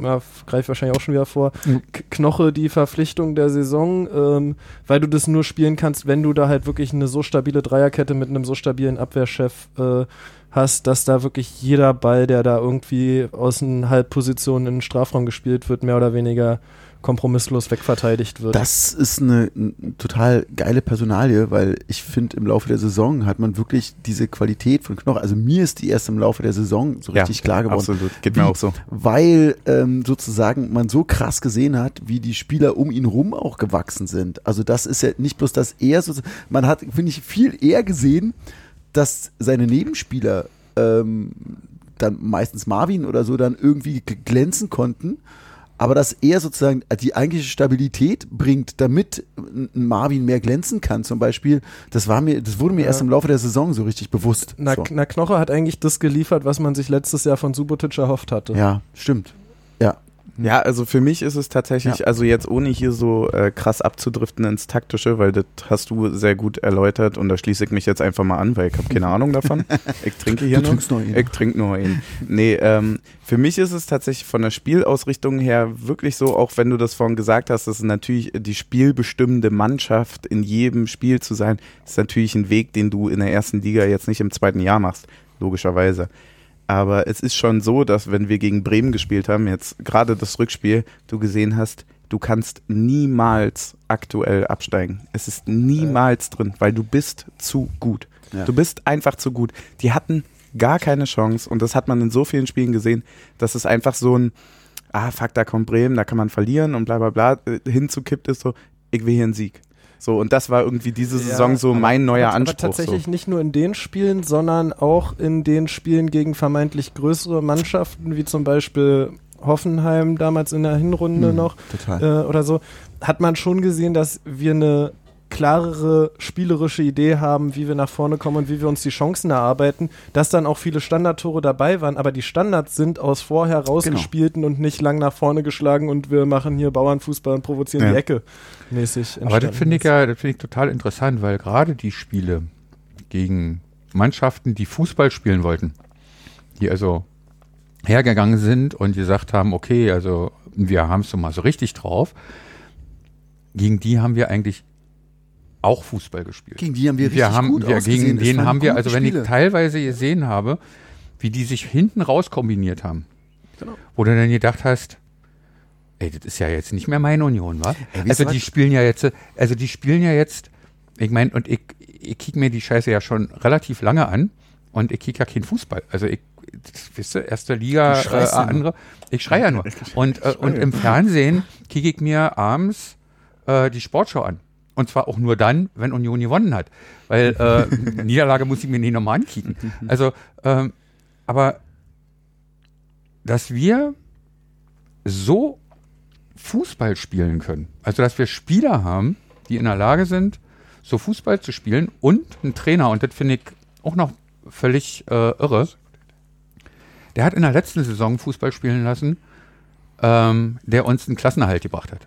ja, greife wahrscheinlich auch schon wieder vor, Mhm. Knoche die Verpflichtung der Saison, ähm, weil du das nur spielen kannst, wenn du da halt wirklich eine so stabile Dreierkette mit einem so stabilen Abwehrchef äh, hast, dass da wirklich jeder Ball, der da irgendwie aus den Halbpositionen in den Strafraum gespielt wird, mehr oder weniger kompromisslos wegverteidigt wird. Das ist eine, n- total geile Personalie, weil ich finde, im Laufe der Saison hat man wirklich diese Qualität von Knochen. Also mir ist die erst im Laufe der Saison so richtig klar geworden. Absolut, geht mir Wie- auch so. Weil ähm, sozusagen man so krass gesehen hat, wie die Spieler um ihn rum auch gewachsen sind. Also das ist ja nicht bloß, dass er so, man hat, finde ich, viel eher gesehen, dass seine Nebenspieler ähm, dann meistens Marvin oder so dann irgendwie glänzen konnten. Aber dass er sozusagen die eigentliche Stabilität bringt, damit Marvin mehr glänzen kann, zum Beispiel, das war mir, das wurde mir Ja. erst im Laufe der Saison so richtig bewusst. Na, so. na, Knoche hat eigentlich das geliefert, was man sich letztes Jahr von Subotic erhofft hatte. Ja, stimmt. Ja. Also für mich ist es tatsächlich, Ja. also jetzt ohne hier so äh, krass abzudriften ins Taktische, weil das hast du sehr gut erläutert und da schließe ich mich jetzt einfach mal an, weil ich habe keine Ahnung davon. Ich trinke hier Du trinkst noch einen. Ich trinke nur einen. Nee, ähm, für mich ist es tatsächlich von der Spielausrichtung her wirklich so, auch wenn du das vorhin gesagt hast, dass natürlich die spielbestimmende Mannschaft in jedem Spiel zu sein, ist natürlich ein Weg, den du in der ersten Liga jetzt nicht im zweiten Jahr machst, logischerweise. Aber es ist schon so, dass wenn wir gegen Bremen gespielt haben, jetzt gerade das Rückspiel, du gesehen hast, du kannst niemals aktuell absteigen. Es ist niemals drin, weil du bist zu gut. Ja. Du bist einfach zu gut. Die hatten gar keine Chance und das hat man in so vielen Spielen gesehen, dass es einfach so ein, ah fuck, da kommt Bremen, da kann man verlieren und bla bla bla, äh, hinzukippt ist so, ich will hier einen Sieg. So, und das war irgendwie diese Saison so aber- mein neuer aber, Anspruch. Aber tatsächlich nicht nur in den Spielen, sondern auch in den Spielen gegen vermeintlich größere Mannschaften, wie zum Beispiel Hoffenheim damals in der Hinrunde Hm, noch äh, oder so, hat man schon gesehen, dass wir eine klarere spielerische Idee haben, wie wir nach vorne kommen und wie wir uns die Chancen erarbeiten, dass dann auch viele Standardtore dabei waren, aber die Standards sind aus vorher rausgespielten und nicht lang nach vorne geschlagen und wir machen hier Bauernfußball und provozieren Ja. die Ecke mäßig. Aber das finde ich ja, das finde ich total interessant, weil gerade die Spiele gegen Mannschaften, die Fußball spielen wollten, die also hergegangen sind und gesagt haben, okay, also wir haben es so mal so richtig drauf, gegen die haben wir eigentlich auch Fußball gespielt. Gegen die haben wir richtig wir haben, gut wir, gegen den haben wir, also wenn Spiele. ich teilweise gesehen habe, wie die sich hinten raus kombiniert haben, Genau. wo du dann gedacht hast, ey, das ist ja jetzt nicht mehr meine Union, wa? Ey, also die was? spielen ja jetzt, also die spielen ja jetzt, ich meine, und ich, ich kick mir die Scheiße ja schon relativ lange an und ich kick ja keinen Fußball. Also ich, wisst ihr, erste Liga, äh, andere, ich schreie ja nur. Und, äh, und im Fernsehen kicke ich mir abends äh, die Sportschau an. Und zwar auch nur dann, wenn Union gewonnen hat. Weil äh, Niederlage muss ich mir nicht nochmal ankicken. Also, ähm, aber dass wir so Fußball spielen können, also dass wir Spieler haben, die in der Lage sind, so Fußball zu spielen und einen Trainer, und das finde ich auch noch völlig äh, irre, der hat in der letzten Saison Fußball spielen lassen, ähm, der uns einen Klassenerhalt gebracht hat.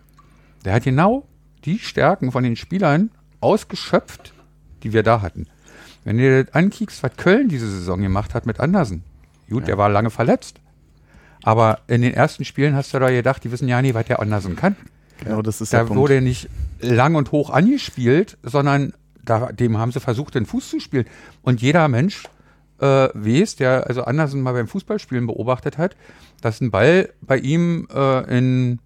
Der hat genau die Stärken von den Spielern ausgeschöpft, die wir da hatten. Wenn das ankickst, was Köln diese Saison gemacht hat mit Andersen, gut, der war lange verletzt. Aber in den ersten Spielen hast du da gedacht, die wissen ja nicht, was der Andersen kann. Genau, das ist der Da Punkt. wurde nicht lang und hoch angespielt, sondern da, dem haben sie versucht, den Fuß zu spielen. Und jeder Mensch äh, weiß, der also Andersen mal beim Fußballspielen beobachtet hat, dass ein Ball bei ihm äh, in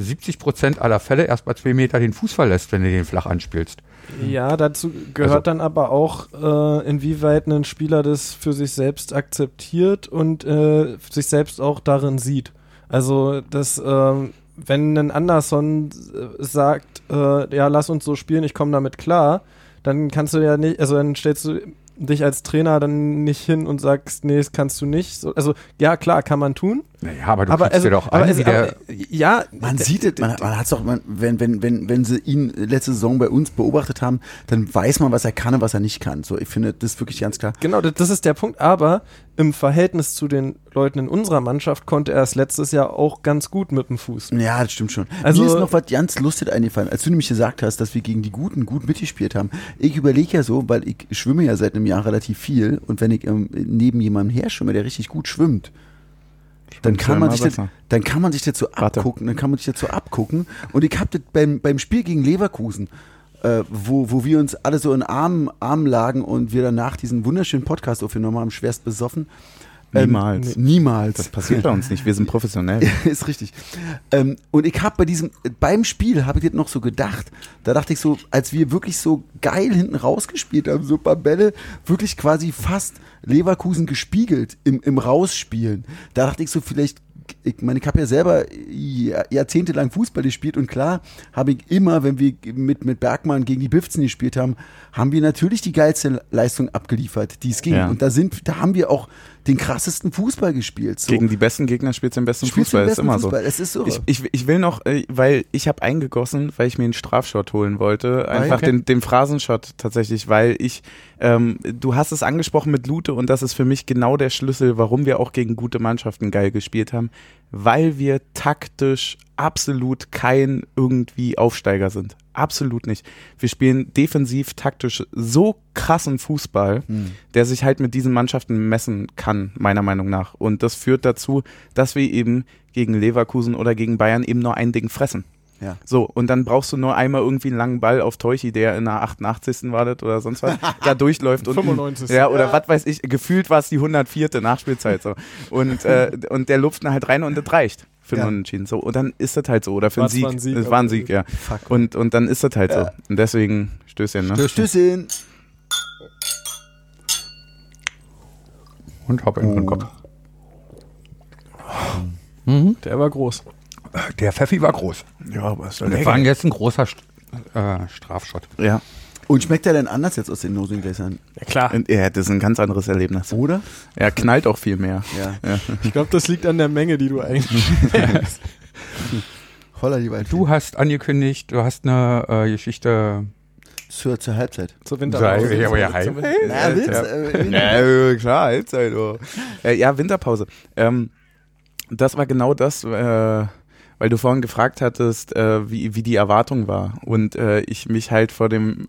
70 Prozent aller Fälle erst bei zwei Meter den Fuß verlässt, wenn du den flach anspielst. Ja, dazu gehört Also- dann aber auch, äh, inwieweit ein Spieler das für sich selbst akzeptiert und äh, sich selbst auch darin sieht. Also, das, ähm, wenn ein Anderson äh, sagt, äh, ja, lass uns so spielen, ich komme damit klar, dann kannst du ja nicht, also dann stellst du dich als Trainer dann nicht hin und sagst, nee, das kannst du nicht. So, also, ja, klar, kann man tun. Naja, aber du aber kriegst also, dir doch aber, es- wie der, aber, ja, Man sieht es, man, man hat's doch, man, wenn, wenn, wenn, wenn sie ihn letzte Saison bei uns beobachtet haben, dann weiß man, was er kann und was er nicht kann. So, ich finde das ist wirklich ganz klar. Genau, das, das ist der Punkt. Aber im Verhältnis zu den Leuten in unserer Mannschaft konnte er es letztes Jahr auch ganz gut mit dem Fuß. Ja, das stimmt schon. Also- Mir ist noch was ganz lustig eingefallen, als du nämlich gesagt hast, dass wir gegen die Guten gut mitgespielt haben. Ich überlege ja so, weil ich schwimme ja seit einem Jahr relativ viel und wenn ich ähm, neben jemandem her schwimme, der richtig gut schwimmt, dann kann, man sich das, dann kann man sich Warte. abgucken, dann kann man sich so abgucken. Und ich habe das beim, beim Spiel gegen Leverkusen, äh, wo, wo wir uns alle so in Armen, Armen lagen und wir danach diesen wunderschönen Podcast aufgenommen haben, schwerst besoffen. Ähm, Niemals. Niemals. Das passiert bei uns nicht. Wir sind professionell. ist richtig. Ähm, und ich habe bei diesem, beim Spiel habe ich das noch so gedacht. Da dachte ich so, als wir wirklich so geil hinten rausgespielt haben, so ein paar Bälle, wirklich quasi fast Leverkusen gespiegelt im, im Rausspielen. Da dachte ich so, vielleicht, ich meine, ich habe ja selber Jahr- jahrzehntelang Fußball gespielt und klar habe ich immer, wenn wir mit, mit Bergmann gegen die Bifzen gespielt haben, haben wir natürlich die geilste Leistung abgeliefert, die es ging. Ja. Und da sind, da haben wir auch den krassesten Fußball gespielt. So. Gegen die besten Gegner spielst du den besten Spielst Fußball. den ist besten immer Fußball? so. Es ist so. Ich, ich, ich will noch, äh, weil ich habe eingegossen, weil ich mir einen Strafshot holen wollte. Einfach okay. den, den Phrasenshot tatsächlich, weil ich, ähm, du hast es angesprochen mit Lute und das ist für mich genau der Schlüssel, warum wir auch gegen gute Mannschaften geil gespielt haben, weil wir taktisch absolut kein irgendwie Aufsteiger sind. Absolut nicht. Wir spielen defensiv, taktisch so krassen Fußball, Hm. der sich halt mit diesen Mannschaften messen kann, meiner Meinung nach. Und das führt dazu, dass wir eben gegen Leverkusen oder gegen Bayern eben nur ein Ding fressen. Ja. So, und dann brauchst du nur einmal irgendwie einen langen Ball auf Teuchi, der in der 88. war das oder sonst was, da durchläuft. Und, 95.. Ja, oder was weiß ich, gefühlt war es die 104. Nachspielzeit so. Und, äh, und der lupft dann halt rein und das reicht für Ja. einen Unentschieden. So, und dann ist das halt so. Oder für einen War's Sieg. war ein Sieg, Es war ein Sieg, ja. Fuck. Und, und dann ist das halt so. Und deswegen Stößchen, ne? Stößchen. und hopp in den Kopf. Der war groß. Der Pfeffi war groß. Ja, aber ist Das war jetzt ein großer St äh, Strafschott. Ja. Und schmeckt der denn anders jetzt aus den Nosingläsern? Ja, klar. Und, ja, das ist ein ganz anderes Erlebnis. Oder? Er knallt auch viel mehr. Ja. Ich glaube, das liegt an der Menge, die du eigentlich. Holla, die Waldfee. Du hast angekündigt, du hast eine äh, Geschichte. zur, zur Halbzeit. Zur Winterpause. Ja, aber ja, Na, Witz, ja. äh, Ja, klar, Halbzeit. Oh. Äh, ja, Winterpause. Ähm, das war genau das, äh, weil du vorhin gefragt hattest, äh, wie, wie die Erwartung war. Und äh, ich mich halt vor dem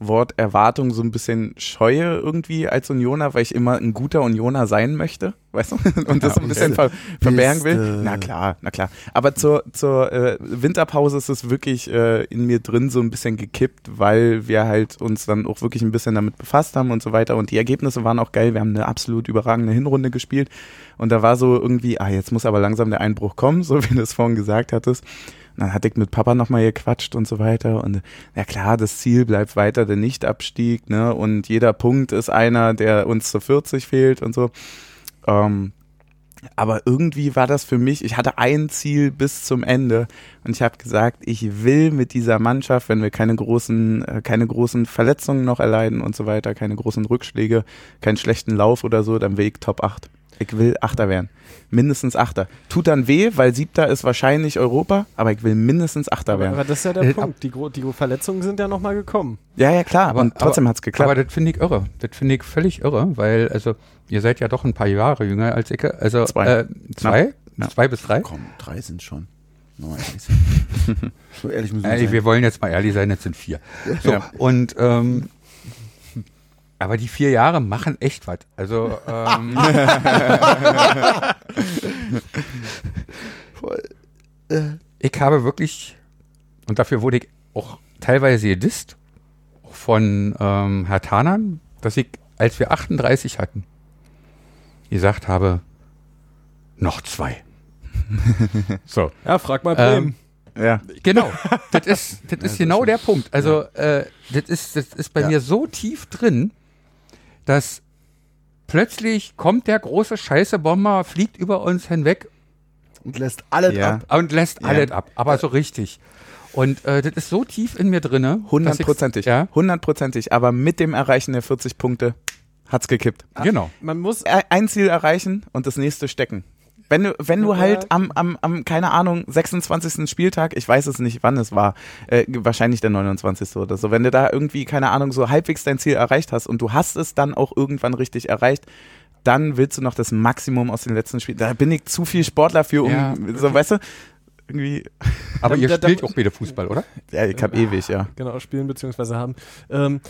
Wort Erwartung so ein bisschen scheue irgendwie als Unioner, weil ich immer ein guter Unioner sein möchte, weißt du? Und das so ein bisschen ver verbergen will. Na klar, na klar. Aber zur, zur äh, Winterpause ist es wirklich äh, in mir drin so ein bisschen gekippt, weil wir halt uns dann auch wirklich ein bisschen damit befasst haben und so weiter. Und die Ergebnisse waren auch geil. Wir haben eine absolut überragende Hinrunde gespielt. Und da war so irgendwie, ah, jetzt muss aber langsam der Einbruch kommen, so wie du es vorhin gesagt hattest. Dann hatte ich mit Papa nochmal gequatscht und so weiter. Und ja klar, das Ziel bleibt weiter der Nichtabstieg, ne? Und jeder Punkt ist einer, der uns zu 40 fehlt und so. Ähm, aber irgendwie war das für mich, ich hatte ein Ziel bis zum Ende und ich habe gesagt, ich will mit dieser Mannschaft, wenn wir keine großen, äh, keine großen Verletzungen noch erleiden und so weiter, keine großen Rückschläge, keinen schlechten Lauf oder so, dann will ich Top 8. Ich will Achter werden. Mindestens Achter. Tut dann weh, weil Siebter ist wahrscheinlich Europa, aber ich will mindestens Achter werden. aber das ist ja der Äh, Punkt. Die, die Verletzungen sind ja nochmal gekommen. Ja, ja, klar. Aber- und trotzdem aber- hat's geklappt. Aber das finde ich irre. Das finde ich völlig irre, weil, also, ihr seid ja doch ein paar Jahre jünger als ich. Also, Zwei. Äh, zwei? Ja. Zwei bis drei? Komm, drei sind schon. Ehrlich so ehrlich müssen wir sein. wir wollen jetzt mal ehrlich sein, jetzt sind vier. So, Ja. und, ähm, aber die vier Jahre machen echt was. Also, ähm, Voll. Äh, ich habe wirklich, und dafür wurde ich auch teilweise gedisst, auch von ähm, Herr Tanan, dass ich, als wir 38 hatten, gesagt habe, noch zwei. so, Ja, frag mal Ähm, Bremen. ja. genau. das ist, das ist genau der Punkt. Also, äh, das, ist, das ist bei Ja. mir so tief drin, dass plötzlich kommt der große Scheiße-Bomber, fliegt über uns hinweg und lässt alles Ja. ab. und lässt Ja. alles ab, aber so richtig. Und äh, das ist so tief in mir drinne. ich's- Hundertprozentig. Ja, Hundertprozentig. Aber mit dem Erreichen der 40 Punkte hat's gekippt. genau. Man muss Ein Ziel erreichen und das nächste stecken. Wenn du, wenn du halt am, am, am, keine Ahnung, 26. Spieltag, ich weiß es nicht, wann es war, äh, wahrscheinlich der 29. oder so, wenn du da irgendwie, keine Ahnung, so halbwegs dein Ziel erreicht hast und du hast es dann auch irgendwann richtig erreicht, dann willst du noch das Maximum aus den letzten Spielen. Da bin ich zu viel Sportler für, um, Ja. so, weißt du, irgendwie, Aber Da- ihr da- da- spielt auch wieder Fußball, oder? ja, ich hab ewig, ja. genau spielen beziehungsweise haben. Ähm,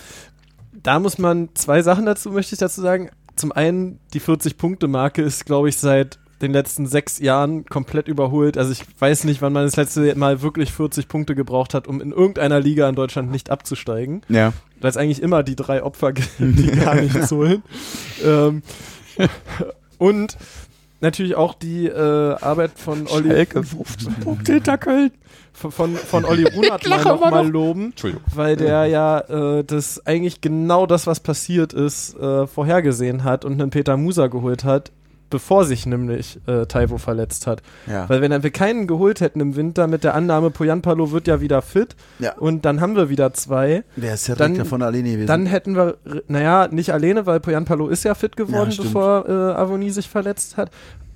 da muss man zwei Sachen dazu, möchte ich dazu sagen. Zum einen, die 40-Punkte-Marke ist, glaube ich, seit den letzten sechs Jahren komplett überholt. Also ich weiß nicht, wann man das letzte Mal wirklich 40 Punkte gebraucht hat, um in irgendeiner Liga in Deutschland nicht abzusteigen. Ja. Weil es eigentlich immer die drei Opfer gibt, die gar nichts holen. Ähm, und natürlich auch die äh, Arbeit von Olli, Schalke 15 Punkte hinter Köln. von, von, von Olli Runert mal lache noch loben, weil der ja äh, das eigentlich genau das, was passiert ist, äh, vorhergesehen hat und einen Peter Musa geholt hat, bevor sich nämlich äh, Taiwo verletzt hat. Ja. Weil wenn wir keinen geholt hätten im Winter mit der Annahme, Poyanpalo wird ja wieder fit Ja. und dann haben wir wieder zwei, Der ist ja Dann- davon alleine gewesen. dann hätten wir, naja, nicht alleine, weil Poyanpalo ist ja fit geworden, Ja, bevor äh, Avoni sich verletzt hat.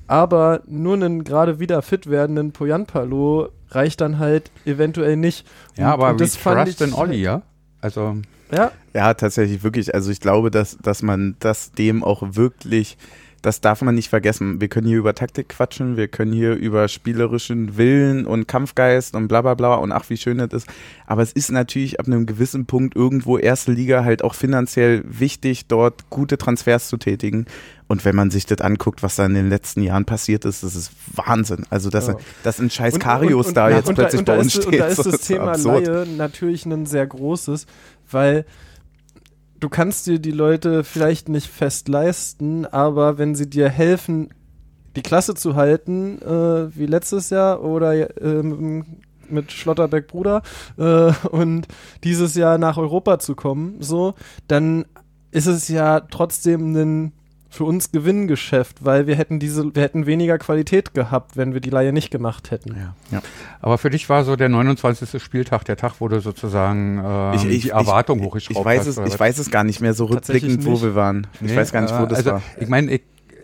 Aber nur einen gerade wieder fit werdenden Poyanpalo reicht dann halt eventuell nicht. Ja, Und- aber und das fand ich- in Olli, ja? Also, Ja, Ja, tatsächlich, wirklich. Also ich glaube, dass, dass man das dem auch wirklich, das darf man nicht vergessen. Wir können hier über Taktik quatschen, wir können hier über spielerischen Willen und Kampfgeist und bla bla bla und ach, wie schön das ist. Aber es ist natürlich ab einem gewissen Punkt irgendwo erste Liga halt auch finanziell wichtig, dort gute Transfers zu tätigen. Und wenn man sich das anguckt, was da in den letzten Jahren passiert ist, das ist Wahnsinn. Also, dass, Ja. dass ein scheiß Und- Karius da jetzt plötzlich da bei uns ist, steht. Und da ist so das Thema absurd. Laie natürlich ein sehr großes, weil du kannst dir die Leute vielleicht nicht fest leisten, aber wenn sie dir helfen, die Klasse zu halten, äh, wie letztes Jahr oder ähm, mit Schlotterbeck Bruder äh, und dieses Jahr nach Europa zu kommen, so, dann ist es ja trotzdem ein für uns Gewinngeschäft, weil wir hätten diese, wir hätten weniger Qualität gehabt, wenn wir die Laie nicht gemacht hätten. Ja. Aber für dich war so der 29. Spieltag der Tag, wo du sozusagen ähm, Ich- ich- die Erwartung ich, hochgeschraubt ich weiß hast. es, ich was? weiß es gar nicht mehr so rückblickend, wo wir waren. Ich Nee, weiß gar nicht, wo äh, das also, war. Ich meine, ich,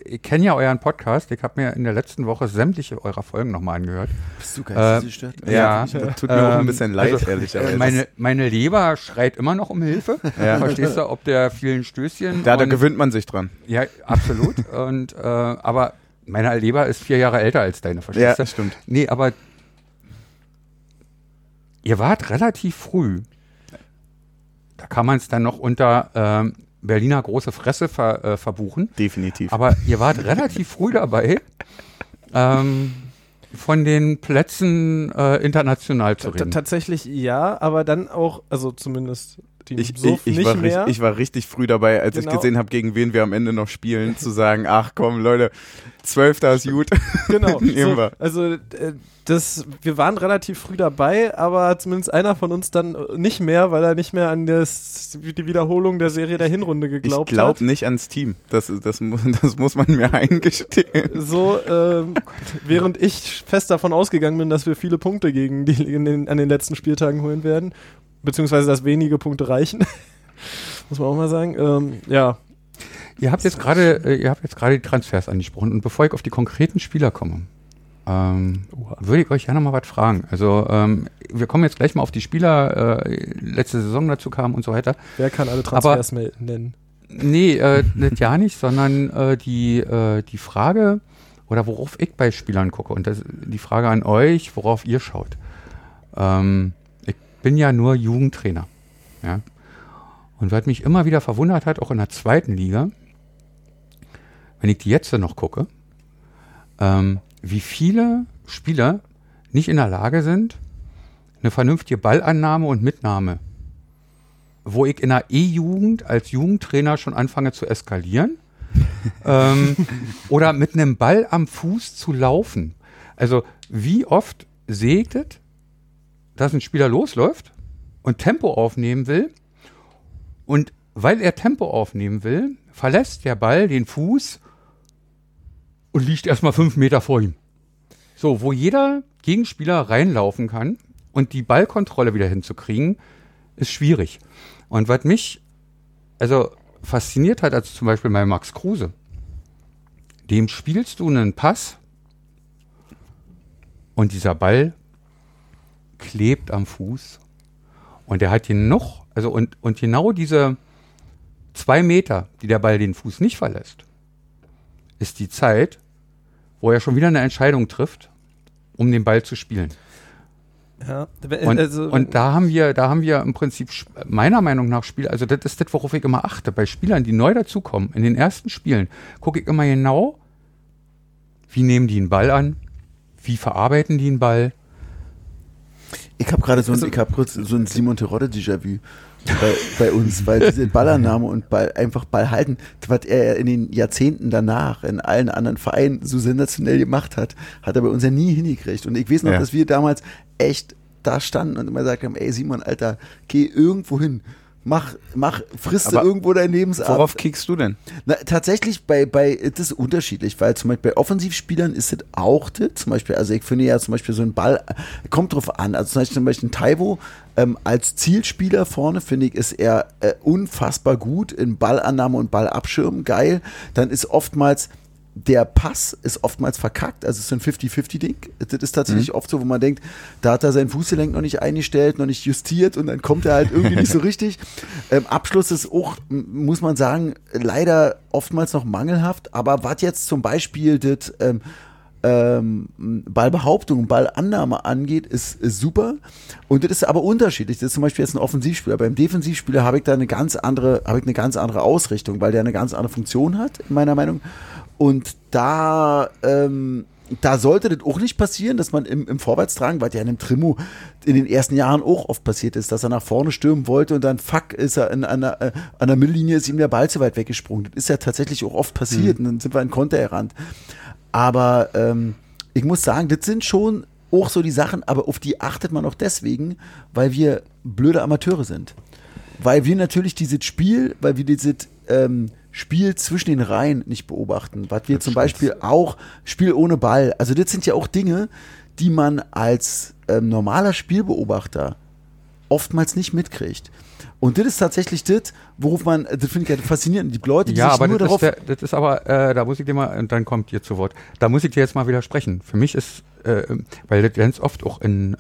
ich kenne ja euren Podcast. Ich habe mir in der letzten Woche sämtliche eurer Folgen nochmal angehört. Bist du Äh, gestört? ja. tut mir auch ein bisschen leid, also, ehrlicherweise. Meine, meine Leber schreit immer noch um Hilfe. Ja. Verstehst du, ob der vielen Stößchen. da, da gewöhnt man sich dran. Ja, absolut. und, äh, aber meine Leber ist vier Jahre älter als deine, Ja, verstehst du? das stimmt. Nee, aber ihr wart relativ früh. Da kann man es dann noch unter ähm, Berliner große Fresse ver, äh, verbuchen. Definitiv. Aber ihr wart relativ früh dabei, ähm, von den Plätzen äh, international zu T- reden. Tatsächlich ja, aber dann auch, also zumindest die ich, ich, ich, nicht war mehr. richtig, ich war richtig früh dabei, als ich Genau. gesehen habe, gegen wen wir am Ende noch spielen, zu sagen, ach komm, Leute, Zwölfter ist gut. genau. Nehmen so, wir. also äh, das, wir waren relativ früh dabei, aber zumindest einer von uns dann nicht mehr, weil er nicht mehr an das, die Wiederholung der Serie der Hinrunde Ich geglaubt glaube hat. nicht ans Team. Das, das, das muss man mir eingestehen. So, ähm, während ich fest davon ausgegangen bin, dass wir viele Punkte gegen die den, an den letzten Spieltagen holen werden, beziehungsweise dass wenige Punkte reichen, muss man auch mal sagen. Ähm, ja, Ihr habt jetzt gerade, äh, ihr habt jetzt gerade die Transfers angesprochen und bevor ich auf die konkreten Spieler komme, ähm, würde ich euch gerne noch mal was fragen. Also ähm, wir kommen jetzt gleich mal auf die Spieler, äh, letzte Saison dazu kamen und so weiter. wer kann alle Transfers mel- nennen? Nee, äh, nicht ja nicht, sondern äh, die, äh, die Frage, oder worauf ich bei Spielern gucke, und das, die Frage an euch, worauf ihr schaut. Ähm, bin ja nur Jugendtrainer. Ja? Und was mich immer wieder verwundert hat, auch in der zweiten Liga, wenn ich die jetzt noch gucke, ähm, wie viele Spieler nicht in der Lage sind, eine vernünftige Ballannahme und Mitnahme wo ich in der E-Jugend als Jugendtrainer schon anfange zu eskalieren. ähm, oder mit einem Ball am Fuß zu laufen. Also wie oft sägt es, dass ein Spieler losläuft und Tempo aufnehmen will und weil er Tempo aufnehmen will, verlässt der Ball den Fuß und liegt erstmal fünf Meter vor ihm. So, wo jeder Gegenspieler reinlaufen kann und die Ballkontrolle wieder hinzukriegen, ist schwierig. Und was mich also fasziniert hat, als zum Beispiel bei Max Kruse, dem spielst du einen Pass und dieser Ball klebt am Fuß und er hat genug, also und, und genau diese zwei Meter, die der Ball den Fuß nicht verlässt, ist die Zeit, wo er schon wieder eine Entscheidung trifft, um den Ball zu spielen. Ja, Und, also, und da haben wir, da haben wir im Prinzip meiner Meinung nach Spiel, also das ist das, worauf ich immer achte. Bei Spielern, die neu dazukommen, in den ersten Spielen, gucke ich immer genau, wie nehmen die einen Ball an, wie verarbeiten die einen Ball. Ich habe gerade so ein, ich hab kurz so ein Simon Terodde Déjà-vu bei, bei uns, weil diese Ballannahme und Ball, einfach Ball halten, was er in den Jahrzehnten danach in allen anderen Vereinen so sensationell gemacht hat, hat er bei uns ja nie hingekriegt. Und ich weiß noch, Ja. dass wir damals echt da standen und immer gesagt haben, ey Simon, Alter, geh irgendwo hin. Mach, mach, frisst du Aber irgendwo dein Lebensabend. Worauf kickst du denn? Na, tatsächlich bei, bei, das ist unterschiedlich, weil zum Beispiel bei Offensivspielern ist es auch das. Zum Beispiel, also ich finde ja zum Beispiel so ein Ball, kommt drauf an. Also zum Beispiel, zum Beispiel ein Taiwo ähm, als Zielspieler vorne, finde ich, ist er äh, unfassbar gut in Ballannahme und Ballabschirmen, geil. Dann ist oftmals der Pass ist oftmals verkackt, also es ist ein 50-50-Ding. Das ist tatsächlich oft so, wo man denkt, da hat er sein Fußgelenk noch nicht eingestellt, noch nicht justiert und dann kommt er halt irgendwie nicht so richtig. Ähm, Abschluss ist auch, muss man sagen, leider oftmals noch mangelhaft, aber was jetzt zum Beispiel das ähm, ähm, Ballbehauptung, Ballannahme angeht, ist, ist super. Und das ist aber unterschiedlich. Das ist zum Beispiel jetzt ein Offensivspieler. Beim Defensivspieler habe ich da eine ganz andere, habe ich eine ganz andere Ausrichtung, weil der eine ganz andere Funktion hat, in meiner Meinung. Und da, ähm, da sollte das auch nicht passieren, dass man im, im Vorwärtstragen, weil ja in dem Trimo in den ersten Jahren auch oft passiert ist, dass er nach vorne stürmen wollte und dann fuck ist er in, an, der, äh, an der Mittellinie ist ihm der Ball zu weit weggesprungen. Das ist ja tatsächlich auch oft passiert und dann sind wir in Konter errannt. Aber ähm, ich muss sagen, das sind schon auch so die Sachen, aber auf die achtet man auch deswegen, weil wir blöde Amateure sind. Weil wir natürlich dieses Spiel, weil wir dieses ähm, Spiel zwischen den Reihen nicht beobachten. Was wir zum Beispiel auch Spiel ohne Ball. Also das sind ja auch Dinge, die man als ähm, normaler Spielbeobachter oftmals nicht mitkriegt. Und das ist tatsächlich das, worauf man, das finde ich ja faszinierend. Die Leute, die Ja, sich aber nur das darauf. ist, der, das ist aber, äh, da muss ich dir mal, und dann kommt ihr zu Wort, da muss ich dir jetzt mal widersprechen. Für mich ist, äh, weil das ganz oft auch in, äh,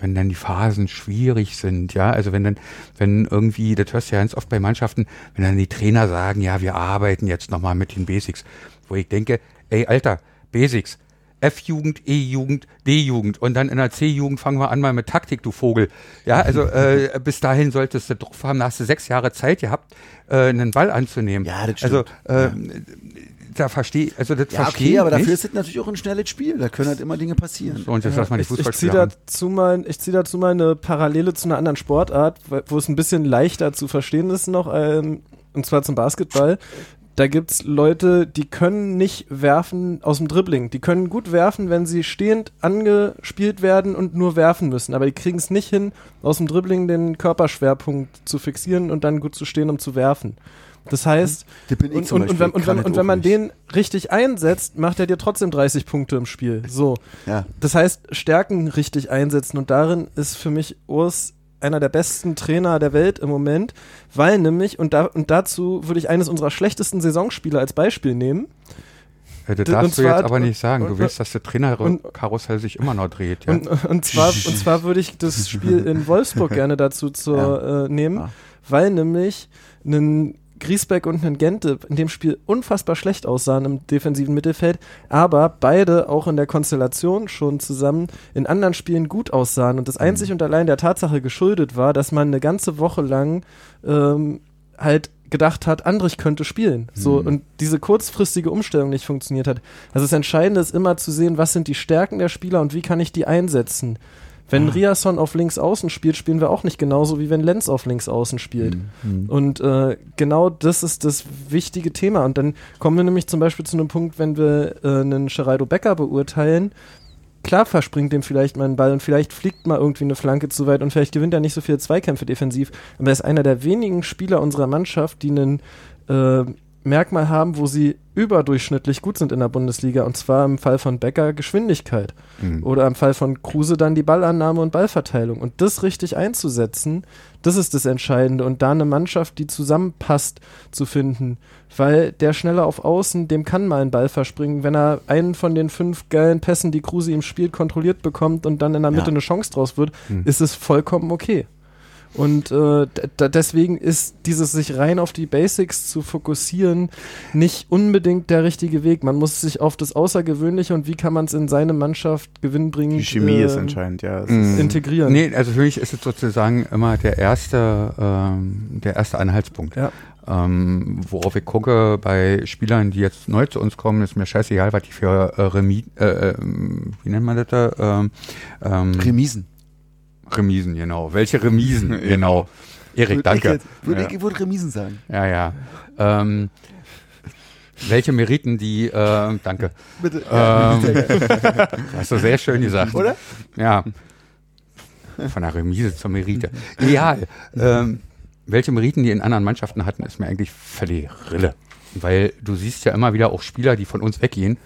wenn dann die Phasen schwierig sind, ja, also wenn dann, wenn irgendwie, das hörst du ja ganz oft bei Mannschaften, wenn dann die Trainer sagen, ja, wir arbeiten jetzt nochmal mit den Basics, wo ich denke, ey, Alter, Basics, F-Jugend, E-Jugend, D-Jugend und dann in der C-Jugend fangen wir an mal mit Taktik, du Vogel. Ja, also äh, bis dahin solltest du drauf haben, da hast du sechs Jahre Zeit gehabt, äh, einen Ball anzunehmen. Ja, das Also stimmt. äh, da verstehe also das ja, verstehe okay, aber ich dafür nicht. ist es natürlich auch ein schnelles Spiel. Da können halt immer Dinge passieren. So, und jetzt lass mal die ich, ich ziehe Fußballspieler dazu, ich zieh dazu mal eine Parallele zu einer anderen Sportart, wo wo es ein bisschen leichter zu verstehen ist noch, ähm, und zwar zum Basketball. Da gibt es Leute, die können nicht werfen aus dem Dribbling. Die können gut werfen, wenn sie stehend angespielt werden und nur werfen müssen. Aber die kriegen es nicht hin, aus dem Dribbling den Körperschwerpunkt zu fixieren und dann gut zu stehen, um zu werfen. Das heißt, ich und, und, und, wenn, und, wenn, und wenn man nicht. den richtig einsetzt, macht er dir trotzdem 30 Punkte im Spiel. So. Ja. Das heißt, Stärken richtig einsetzen und darin ist für mich Urs einer der besten Trainer der Welt im Moment, weil nämlich, und, da, und dazu würde ich eines unserer schlechtesten Saisonspieler als Beispiel nehmen. Äh, das darfst du jetzt aber nicht sagen. Du willst, dass der Trainerkarussell sich immer noch dreht. Ja? Und, und, zwar, und zwar würde ich das Spiel in Wolfsburg gerne dazu zur, äh, nehmen, weil nämlich ein Griesbeck und ein Gente in dem Spiel unfassbar schlecht aussahen im defensiven Mittelfeld, aber beide auch in der Konstellation schon zusammen in anderen Spielen gut aussahen und das einzig und allein der Tatsache geschuldet war, dass man eine ganze Woche lang ähm, halt gedacht hat, Andrich könnte spielen. So, und diese kurzfristige Umstellung nicht funktioniert hat. Also das Entscheidende ist immer zu sehen, was sind die Stärken der Spieler und wie kann ich die einsetzen. Wenn Riasson auf links außen spielt, spielen wir auch nicht genauso, wie wenn Lenz auf links außen spielt. Und äh, genau das ist das wichtige Thema. Und dann kommen wir nämlich zum Beispiel zu einem Punkt, wenn wir äh, einen Geraldo Becker beurteilen, klar verspringt dem vielleicht mal ein Ball und vielleicht fliegt mal irgendwie eine Flanke zu weit und vielleicht gewinnt er nicht so viele Zweikämpfe defensiv. Aber er ist einer der wenigen Spieler unserer Mannschaft, die einen äh, Merkmal haben, wo sie überdurchschnittlich gut sind in der Bundesliga. Und zwar im Fall von Becker Geschwindigkeit. Mhm. Oder im Fall von Kruse dann die Ballannahme und Ballverteilung. Und das richtig einzusetzen, das ist das Entscheidende. Und da eine Mannschaft, die zusammenpasst, zu finden. Weil der schneller auf Außen, dem kann mal ein Ball verspringen, wenn er einen von den fünf geilen Pässen, die Kruse ihm spielt, kontrolliert bekommt und dann in der Mitte Ja. eine Chance draus wird, Mhm. ist es vollkommen okay. Und äh, deswegen ist dieses sich rein auf die Basics zu fokussieren nicht unbedingt der richtige Weg. Man muss sich auf das Außergewöhnliche und wie kann man es in seine Mannschaft gewinnbringend Die Chemie ist äh, entscheidend, ja. Es Mhm. ist, integrieren. Nee, also für mich ist es sozusagen immer der erste, ähm, der erste Anhaltspunkt. Ja. Ähm, worauf ich gucke bei Spielern, die jetzt neu zu uns kommen, ist mir scheißegal, was die für äh, Remi äh, ähm, wie nennt man das da? Ähm, ähm, Remisen. Remisen, genau. Welche Remisen, genau. Erik, danke. Ich, würde Ja. ich würde Remisen sagen. Ja, ja. Ähm, welche Meriten die, äh, danke. Bitte. Ähm, hast du sehr schön gesagt. Oder? Ja. Von der Remise zur Merite. Egal. Ähm, welche Meriten die in anderen Mannschaften hatten, ist mir eigentlich völlig Rille. Weil du siehst ja immer wieder auch Spieler, die von uns weggehen.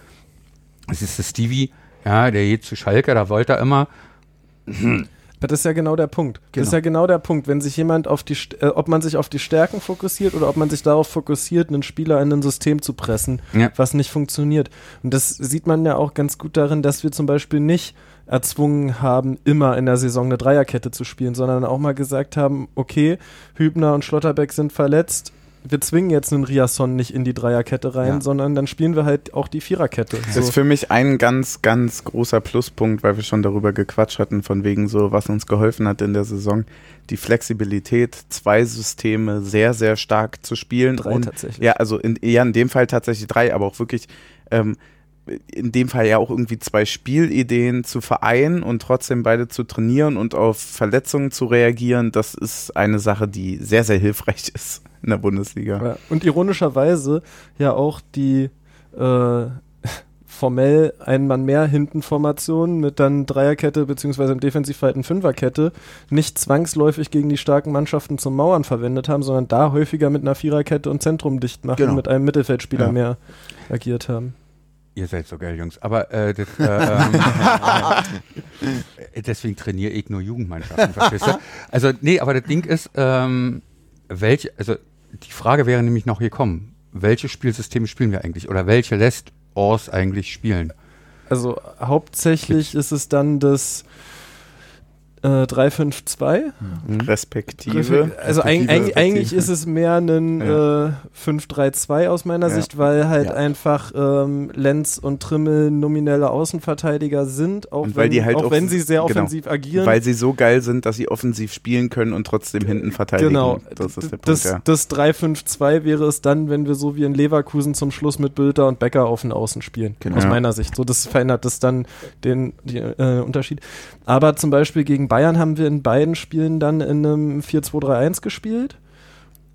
Das ist der Stevie, ja, der geht zu Schalke, da wollte er immer. Das ist ja genau der Punkt. Das Genau. ist ja genau der Punkt, wenn sich jemand auf die, äh, ob man sich auf die Stärken fokussiert oder ob man sich darauf fokussiert, einen Spieler in ein System zu pressen, Ja. was nicht funktioniert. Und das sieht man ja auch ganz gut darin, dass wir zum Beispiel nicht erzwungen haben, immer in der Saison eine Dreierkette zu spielen, sondern auch mal gesagt haben, okay, Hübner und Schlotterbeck sind verletzt, wir zwingen jetzt einen Riasson nicht in die Dreierkette rein, Ja. sondern dann spielen wir halt auch die Viererkette. Das ist für mich ein ganz, ganz großer Pluspunkt, weil wir schon darüber gequatscht hatten, von wegen so, was uns geholfen hat in der Saison. Die Flexibilität, zwei Systeme sehr, sehr stark zu spielen. Drei und, tatsächlich. Ja, also in, ja, in dem Fall tatsächlich drei, aber auch wirklich ähm, in dem Fall ja auch irgendwie zwei Spielideen zu vereinen und trotzdem beide zu trainieren und auf Verletzungen zu reagieren, das ist eine Sache, die sehr, sehr hilfreich ist in der Bundesliga. Ja, und ironischerweise ja auch die äh, formell ein Mann mehr hinten Formation mit dann Dreierkette beziehungsweise im Defensivverhalten Fünferkette nicht zwangsläufig gegen die starken Mannschaften zum Mauern verwendet haben, sondern da häufiger mit einer Viererkette und Zentrum dicht machen, Genau. mit einem Mittelfeldspieler Ja. mehr agiert haben. Ihr seid so geil, Jungs. Aber äh, das, äh, ähm, äh, deswegen trainiere ich nur Jugendmannschaften, verstehst du? Also, nee, aber das Ding ist, ähm, welche, also die Frage wäre nämlich noch gekommen, welche Spielsysteme spielen wir eigentlich? Oder welche lässt Ors eigentlich spielen? Also hauptsächlich ist es dann das äh, 352. Respektive. Also eig Respektive, eig eigentlich respektive. ist es mehr ein Ja. äh, 5-3-2 aus meiner Ja. Sicht, weil halt Ja. einfach ähm, Lenz und Trimmel nominelle Außenverteidiger sind, auch, Und weil wenn, die halt auch wenn sie sehr genau. offensiv agieren. Weil sie so geil sind, dass sie offensiv spielen können und trotzdem hinten verteidigen. Genau, Das ist der Punkt, das, ja. das 3-5-2 wäre es dann, wenn wir so wie in Leverkusen zum Schluss mit Bülter und Becker auf den Außen spielen. Genau. Aus meiner Sicht. So, das verändert das dann den die, äh, Unterschied. Aber zum Beispiel gegen Bayern haben wir in beiden Spielen dann in einem 4-2-3-1 gespielt.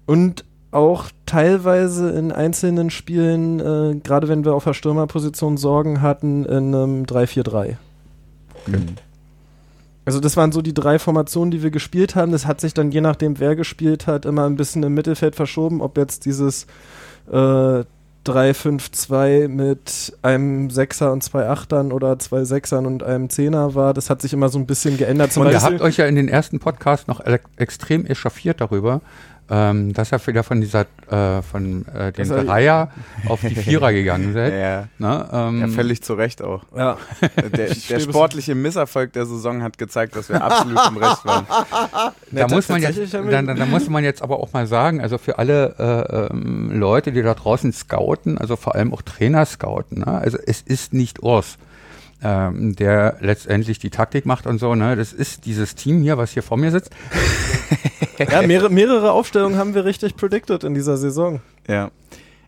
Und auch teilweise in einzelnen Spielen, äh, gerade wenn wir auf der Stürmerposition Sorgen hatten, in einem 3-4-3. Also das waren so die drei Formationen, die wir gespielt haben. Das hat sich dann je nachdem, wer gespielt hat, immer ein bisschen im Mittelfeld verschoben. Ob jetzt dieses äh, 3-5-2 mit einem Sechser und zwei Achtern oder zwei Sechsern und einem Zehner war, das hat sich immer so ein bisschen geändert. Zum Und ihr habt euch ja in den ersten Podcast noch extrem echauffiert darüber, ähm, dass ihr wieder von dieser, äh, von äh, ich- Dreier auf die Vierer gegangen seid. Ja, Ne, ähm, ja, völlig zu Recht auch. ja. Der, der sportliche Misserfolg der Saison hat gezeigt, dass wir absolut im Recht waren. da, muss man jetzt, da, da, da muss man jetzt aber auch mal sagen, also für alle äh, ähm, Leute, die da draußen scouten, also vor allem auch Trainer scouten, ne? also es ist nicht Urs, ähm, der letztendlich die Taktik macht und so, ne? das ist dieses Team hier, was hier vor mir sitzt. ja, mehrere, mehrere Aufstellungen haben wir richtig predicted in dieser Saison. Ja.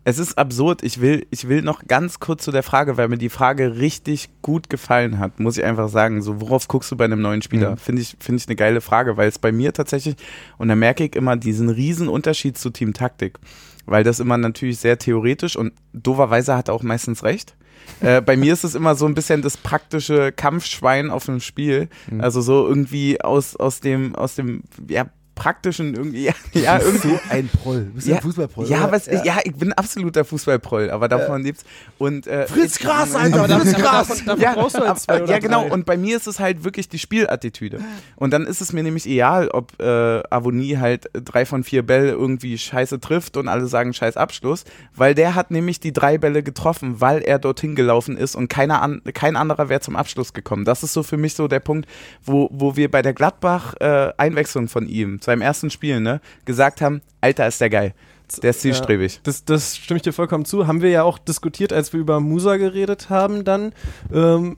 Es ist absurd. Ich will, ich will noch ganz kurz zu der Frage, weil mir die Frage richtig gut gefallen hat, muss ich einfach sagen. So, worauf guckst du bei einem neuen Spieler? Mhm. Finde ich, finde ich eine geile Frage, weil es bei mir tatsächlich, und da merke ich immer diesen riesen Unterschied zu Team Taktik. Weil das immer natürlich sehr theoretisch und doverweise hat er auch meistens recht. Äh, bei mir ist es immer so ein bisschen das praktische Kampfschwein auf dem Spiel. Mhm. Also so irgendwie aus, aus dem, aus dem, ja, praktischen irgendwie, ja, ja irgendwie. so ein Proll. Du bist ja, ein Fußballproll. Ja, was, ja. ich bin absoluter Fußballproll, aber davon lebt's. Und, äh, Fritz Gras, Alter, Fritz Gras. davon- davon ja, brauchst du halt zwei ja, genau. drei. Und bei mir ist es halt wirklich die Spielattitüde. Und dann ist es mir nämlich egal, ob äh, Avonie halt drei von vier Bälle irgendwie scheiße trifft und alle sagen scheiß Abschluss, weil der hat nämlich die drei Bälle getroffen, weil er dorthin gelaufen ist und keiner an, kein anderer wäre zum Abschluss gekommen. Das ist so für mich so der Punkt, wo, wo wir bei der Gladbach-Einwechslung von ihm, seinem ersten Spiel, ne, gesagt haben, Alter, ist der geil. Der ist zielstrebig. Das, das stimme ich dir vollkommen zu. Haben wir ja auch diskutiert, als wir über Musa geredet haben dann, ähm,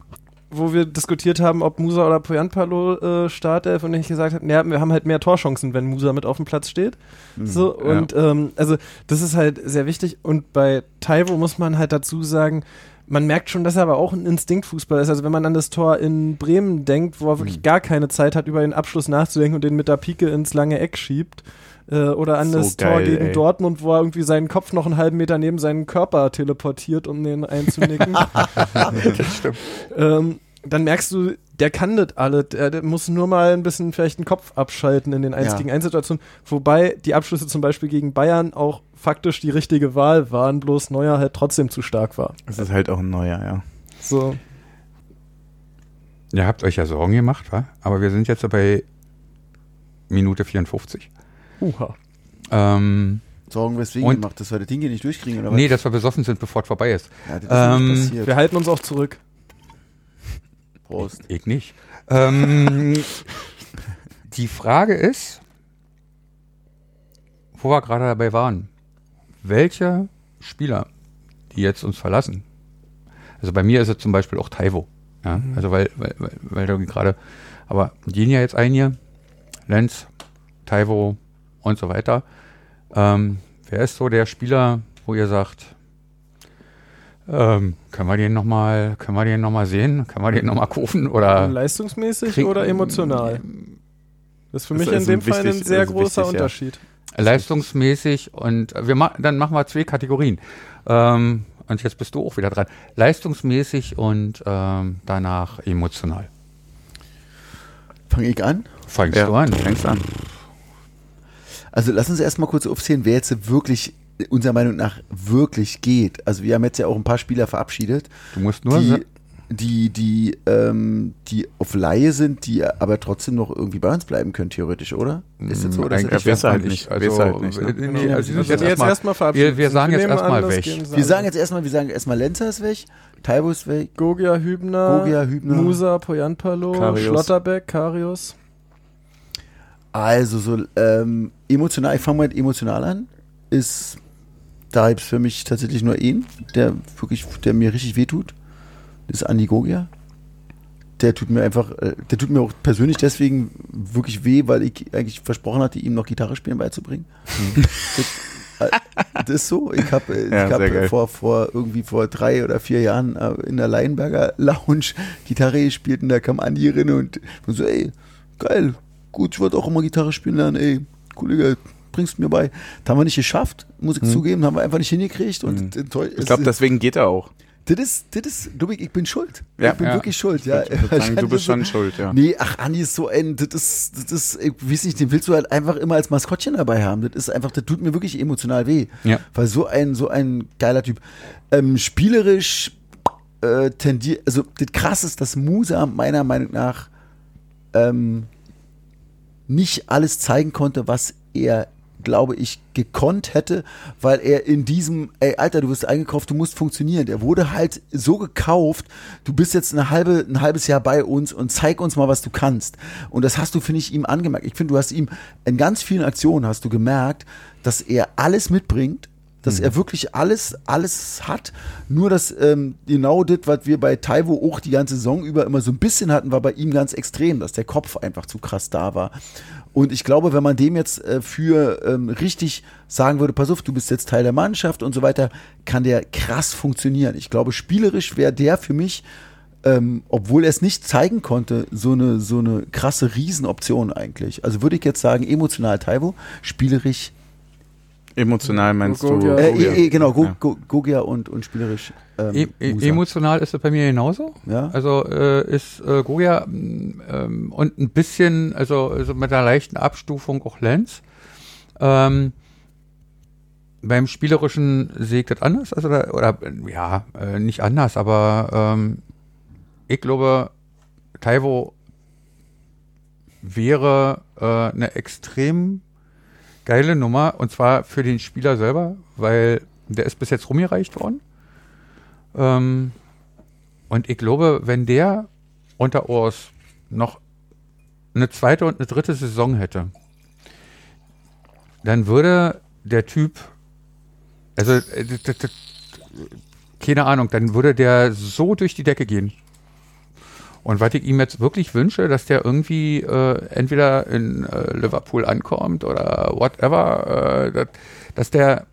wo wir diskutiert haben, ob Musa oder Poyanpalo äh, Startelf und ich gesagt habe, ja, wir haben halt mehr Torchancen, wenn Musa mit auf dem Platz steht. So, ja. und ähm, also das ist halt sehr wichtig. Und bei Taiwo muss man halt dazu sagen, man merkt schon, dass er aber auch ein Instinktfußball ist. Also wenn man an das Tor in Bremen denkt, wo er wirklich gar keine Zeit hat, über den Abschluss nachzudenken und den mit der Pike ins lange Eck schiebt. Äh, oder an So das Tor geil, gegen ey. Dortmund, wo er irgendwie seinen Kopf noch einen halben Meter neben seinen Körper teleportiert, um den einzunicken. das stimmt. ähm, dann merkst du, der kann das alle. Der, der muss nur mal ein bisschen vielleicht den Kopf abschalten in den 1 Ja. gegen 1 Situationen. Wobei die Abschlüsse zum Beispiel gegen Bayern auch faktisch die richtige Wahl waren, bloß Neuer halt trotzdem zu stark war. Das ist halt auch ein neuer, ja. So. Ihr habt euch ja Sorgen gemacht, wa? aber wir sind jetzt bei Minute 54. Uha. Ähm, Sorgen weswegen Und- gemacht, dass wir das Ding hier nicht durchkriegen, oder was? nee, dass wir besoffen sind, bevor es vorbei ist. ja, das ist ähm, nicht passiert. Wir halten uns auch zurück. Prost. Ich nicht. Ähm, die Frage ist, wo wir gerade dabei waren, welche Spieler, die jetzt uns verlassen, also bei mir ist es zum Beispiel auch Taivo, ja, also weil, weil, weil, weil du gerade, aber gehen ja jetzt ein hier, Lenz, Taivo und so weiter. Ähm, wer ist so der Spieler, wo ihr sagt, ähm, können wir den nochmal, können wir den noch mal sehen? Können wir den nochmal kaufen? Oder Leistungsmäßig krieg- oder emotional? Das ist für mich ist in dem also Fall ein wichtig- sehr also großer wichtig, ja. Unterschied. leistungsmäßig und wir ma dann machen wir zwei Kategorien. Ähm, und jetzt bist du auch wieder dran. Leistungsmäßig und ähm, danach emotional. Fange ich an? Fangst Ja, du an? du fängst an. Also lass uns erstmal kurz aufzählen, wer jetzt wirklich unserer Meinung nach wirklich geht. Also wir haben jetzt ja auch ein paar Spieler verabschiedet, Du musst nur. die, die, die, ähm, die auf Laie sind, die aber trotzdem noch irgendwie bei uns bleiben können, theoretisch, oder? Ist das so? Oder ist Eigentlich das besser halt nicht. Also, Besser halt nicht, ne? nee, also Also jetzt jetzt erstmal. wir, wir sagen jetzt erstmal weg. wir sagen jetzt erstmal, wir sagen erstmal Lenzer ist weg, Taibo ist weg. Gogia Hübner, Gogia, Hübner. Musa, Poyanpalo, Karius. Schlotterbeck, Karius. Also so ähm, emotional, ich fange mal mit emotional an, ist da gibt es für mich tatsächlich nur einen, der wirklich, der mir richtig wehtut. Das ist Andi Gogia. Der tut mir einfach, äh, der tut mir auch persönlich deswegen wirklich weh, weil ich eigentlich versprochen hatte, ihm noch Gitarre spielen beizubringen. das, äh, das ist so. Ich habe äh, Ja, ich hab vor, vor irgendwie vor drei oder vier Jahren in der Leinberger Lounge Gitarre gespielt und da kam Andi rein und, und so, ey, geil, gut, ich wollte auch immer Gitarre spielen lernen, ey, Kollege, bringst mir bei. Das haben wir nicht geschafft, muss ich zugeben, haben wir einfach nicht hingekriegt und Mhm. enttäuscht. Ich glaube, deswegen geht er auch. das ist, das ist, ich bin schuld. Ja. ich bin Ja. wirklich schuld, ja. Sagen, du bist schon schuld, ja. Nee, ach, Andi ist so ein, das ist, das ist, ich weiß nicht, den willst du halt einfach immer als Maskottchen dabei haben. Das ist einfach, das tut mir wirklich emotional weh. Ja. Weil so ein, so ein geiler Typ. Ähm, spielerisch äh, tendiert, also das krass ist, dass Musa meiner Meinung nach ähm, nicht alles zeigen konnte, was er, glaube ich, gekonnt hätte, weil er in diesem, ey, Alter, du wirst eingekauft, du musst funktionieren. Der wurde halt so gekauft, du bist jetzt eine halbe, ein halbes Jahr bei uns und zeig uns mal, was du kannst. Und das hast du, finde ich, ihm angemerkt. Ich finde, du hast ihm in ganz vielen Aktionen hast du gemerkt, dass er alles mitbringt, dass er wirklich alles, alles hat. Nur dass ähm, genau das, was wir bei Taiwo auch die ganze Saison über immer so ein bisschen hatten, war bei ihm ganz extrem, dass der Kopf einfach zu krass da war. Und ich glaube, wenn man dem jetzt äh, für ähm, richtig sagen würde, pass auf, du bist jetzt Teil der Mannschaft und so weiter, kann der krass funktionieren. Ich glaube, spielerisch wäre der für mich, ähm, obwohl er es nicht zeigen konnte, so eine, so eine krasse Riesenoption eigentlich. Also würde ich jetzt sagen, emotional Taiwo, spielerisch Emotional meinst Gogia. du? äh, Gogia. eh, eh, genau, Go, Ja. Go, Gogia und, und spielerisch. Ähm, E e emotional ist es bei mir genauso. Ja. Also äh, ist äh, Goya mm, ähm, und ein bisschen, also, also mit einer leichten Abstufung auch Lenz. Ähm, beim Spielerischen sehe ich das anders, also da, oder äh, ja, äh, nicht anders, aber ähm, ich glaube, Taiwo wäre äh, eine extrem geile Nummer und zwar für den Spieler selber, weil der ist bis jetzt rumgereicht worden. Ähm, und ich glaube, wenn der unter Urs noch eine zweite und eine dritte Saison hätte, dann würde der Typ, also äh, keine Ahnung, dann würde der so durch die Decke gehen. Und was ich ihm jetzt wirklich wünsche, dass der irgendwie äh, entweder in äh, Liverpool ankommt oder whatever, äh, dass, der,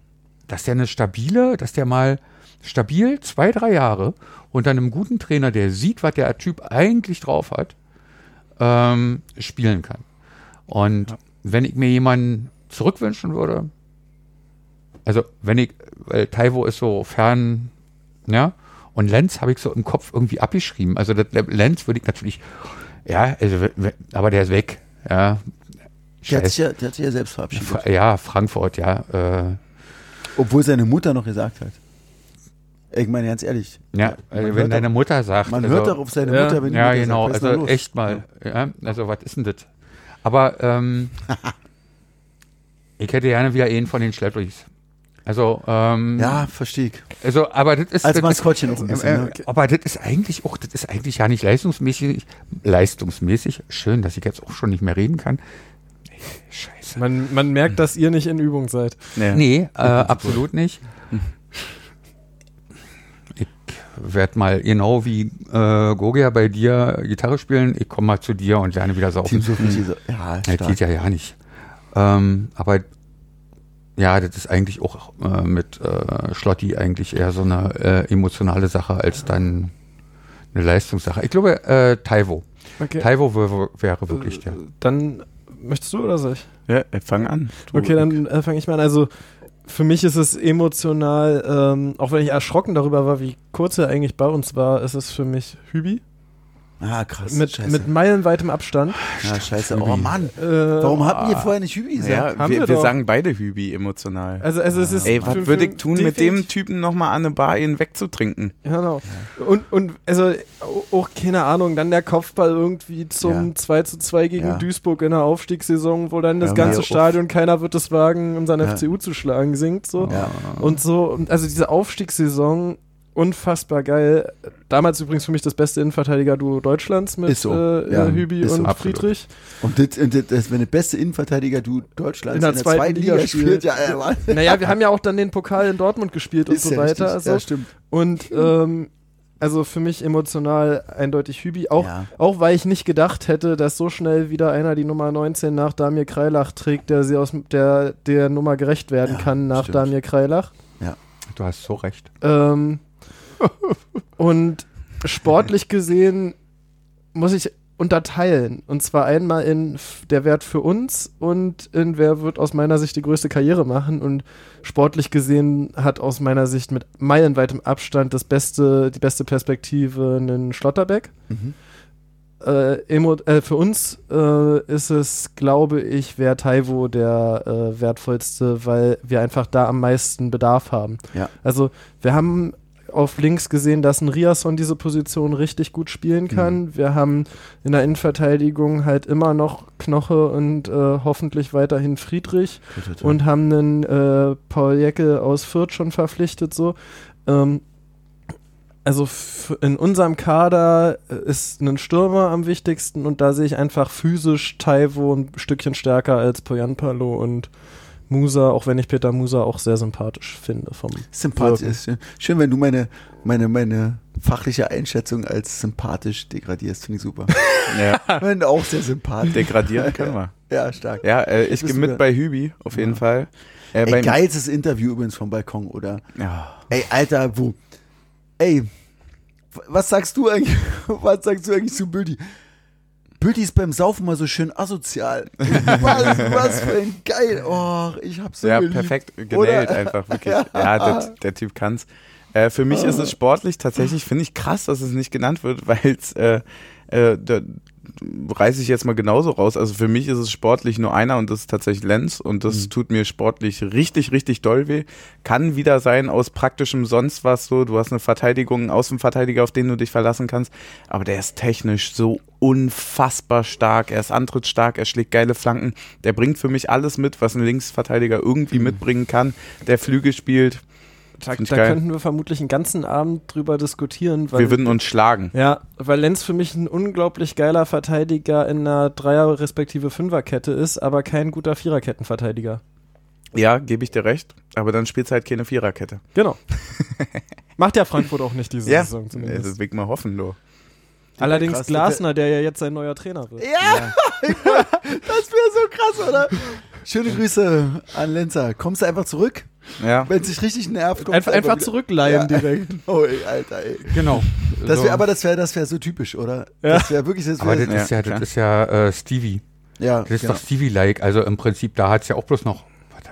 dass der eine stabile, dass der mal stabil zwei, drei Jahre unter einem guten Trainer, der sieht, was der Typ eigentlich drauf hat, ähm, spielen kann. Und wenn ich mir jemanden zurückwünschen würde, also wenn ich, weil Taiwo ist so fern, ja, und Lenz habe ich so im Kopf irgendwie abgeschrieben. Also das, Lenz würde ich natürlich, ja, also, aber der ist weg, ja. Der hat, sich ja, der hat sich ja selbst verabschiedet. Fra- Ja, Frankfurt, ja. Äh, Obwohl seine Mutter noch gesagt hat. Ich meine, ganz ehrlich. ja, hört wenn deine doch- Mutter sagt. Man also, hört doch auf seine Ja. Mutter, wenn die Ja, Mutter genau. sagt, Also los? echt mal. Ja, also was ist denn das? Aber ähm, ich hätte gerne wieder einen von den Schleppdurchs. Also, ähm, Ja, verstehe ich. also, aber das ist. Als das Maskottchen ist, auch ein bisschen, äh, ne? Aber das ist eigentlich auch, das ist eigentlich ja nicht leistungsmäßig, leistungsmäßig. Schön, dass ich jetzt auch schon nicht mehr reden kann. Scheiße. Man, man merkt, dass ihr nicht in Übung seid. Nee. Nee, äh, absolut nicht. Ich werde mal genau wie äh, Gogia bei dir Gitarre spielen. Ich komme mal zu dir und lerne wieder saufen. Team so richtig so. Ja, Das geht ja ja nicht. Ähm, aber ja, das ist eigentlich auch äh, mit äh, Schlotti eigentlich eher so eine äh, emotionale Sache als dann eine Leistungssache. Ich glaube, äh, Taiwo. Okay. Taiwo wär- wäre wirklich der. Dann möchtest du oder soll ich? Ja, äh, fang an. Du- Okay, dann äh, fange ich mal an. Also für mich ist es emotional, ähm, auch wenn ich erschrocken darüber war, wie kurz er eigentlich bei uns war, ist es für mich Hübi. Ah, krass. Mit, scheiße. mit meilenweitem Abstand. ja, scheiße. Oh Mann. Äh, Warum habt ihr vorher nicht Hübi gesagt? Ja, Haben wir, wir wir sagen beide Hübi emotional. Also, also es ist Ey, was würde ich tun, mit dem Typen nochmal an eine Bar ihn wegzutrinken? Genau. Und, und also auch keine Ahnung, dann der Kopfball irgendwie zum Ja. 2 zu 2 gegen Ja. Duisburg in der Aufstiegssaison, wo dann das Ja, ganze Stadion, keiner wird es wagen, um seine Ja. FCU zu schlagen, singt so. Ja. Und so, und also diese Aufstiegssaison, unfassbar geil. Damals übrigens für mich das beste Innenverteidiger-Duo Deutschlands mit so. äh, Ja, Hübi so. und Absolut. Friedrich. Und das, und das, wenn der beste Innenverteidiger du Deutschlands In der zweiten Liga spielt. ja, ja, Mann. Naja, wir haben ja auch dann den Pokal in Dortmund gespielt und so ja weiter. richtig. Also, Ja, stimmt. Und ähm, also für mich emotional eindeutig Hübi. Auch, Ja. auch weil ich nicht gedacht hätte, dass so schnell wieder einer die Nummer 19 nach Damir Kreilach trägt, der sie aus der, der Nummer gerecht werden Ja, kann nach stimmt. Damir Kreilach. Du hast so recht. Ähm, und sportlich gesehen muss ich unterteilen. Und zwar einmal in der Wert für uns und in wer wird aus meiner Sicht die größte Karriere machen. Und sportlich gesehen hat aus meiner Sicht mit meilenweitem Abstand das beste, die beste Perspektive einen Schlotterbeck. Mhm. Äh, emo äh, für uns äh, ist es, glaube ich, wäre Taiwo der äh, wertvollste, weil wir einfach da am meisten Bedarf haben. Ja. Also wir haben auf links gesehen, dass ein Riasson diese Position richtig gut spielen kann. Wir haben in der Innenverteidigung halt immer noch Knoche und äh, hoffentlich weiterhin Friedrich toi. und haben einen äh, Paul Jecke aus Fürth schon verpflichtet. So. Ähm, also in unserem Kader äh, ist ein Stürmer am wichtigsten und da sehe ich einfach physisch Taiwo ein Stückchen stärker als Poyanpalo und Musa, auch wenn ich Peter Musa auch sehr sympathisch finde. Vom Sympathisch Wirken. ist schön. Schön, wenn du meine, meine, meine fachliche Einschätzung als sympathisch degradierst, finde ich super. Ja, Wenn auch sehr sympathisch. degradieren können wir. Ja, stark. Ja, äh, ich gehe mit bei Hübi, auf jeden Fall. Äh, Ey, beim- geilstes Interview übrigens vom Balkon, oder? Ja. Ey, Alter, wo? Ey, was sagst du eigentlich? Was sagst du eigentlich zu Bülti? Bülti ist beim Saufen mal so schön asozial. Was, was für ein geil. Oh, ich hab's so Ja, geliebt. perfekt genäht einfach, wirklich. Ja, der, der Typ kann's. Äh, für mich ist es sportlich tatsächlich, finde ich krass, dass es nicht genannt wird, weil es, äh, äh, reiße ich jetzt mal genauso raus. Also für mich ist es sportlich nur einer und das ist tatsächlich Lenz und das Mhm. tut mir sportlich richtig, richtig doll weh. Kann wieder sein aus praktischem sonst was so. Du hast eine Verteidigung, einen Außenverteidiger, auf den du dich verlassen kannst, aber der ist technisch so unfassbar stark. Er ist antrittsstark, er schlägt geile Flanken. Der bringt für mich alles mit, was ein Linksverteidiger irgendwie Mhm. mitbringen kann. Der Flügel spielt. Da, da könnten wir vermutlich einen ganzen Abend drüber diskutieren. Weil Wir würden uns schlagen. Ja, weil Lenz für mich ein unglaublich geiler Verteidiger in einer Dreier- respektive Fünferkette ist, aber kein guter Viererkettenverteidiger. Ja, gebe ich dir recht. Aber dann spielt halt keine Viererkette. Genau. Macht ja Frankfurt auch nicht diese Ja, Saison das zumindest. will ich mal hoffen, du. Allerdings krass, Glasner, der ja jetzt sein neuer Trainer wird. Ja, das wäre so krass, oder? Schöne Grüße an Lenzer. Kommst du einfach zurück? Ja. Wenn es dich richtig nervt, kommst Einfach, einfach zurückleihen Ja. direkt. Oh, ey, Alter, ey. Genau. Das wär, aber das wäre das wär so typisch, oder? Ja. Das wäre wirklich, das Aber wär, das ist ja, das ist ja äh, Stevie. ja, Das ist genau. doch Stevie-like. Also im Prinzip, da hat es ja auch bloß noch.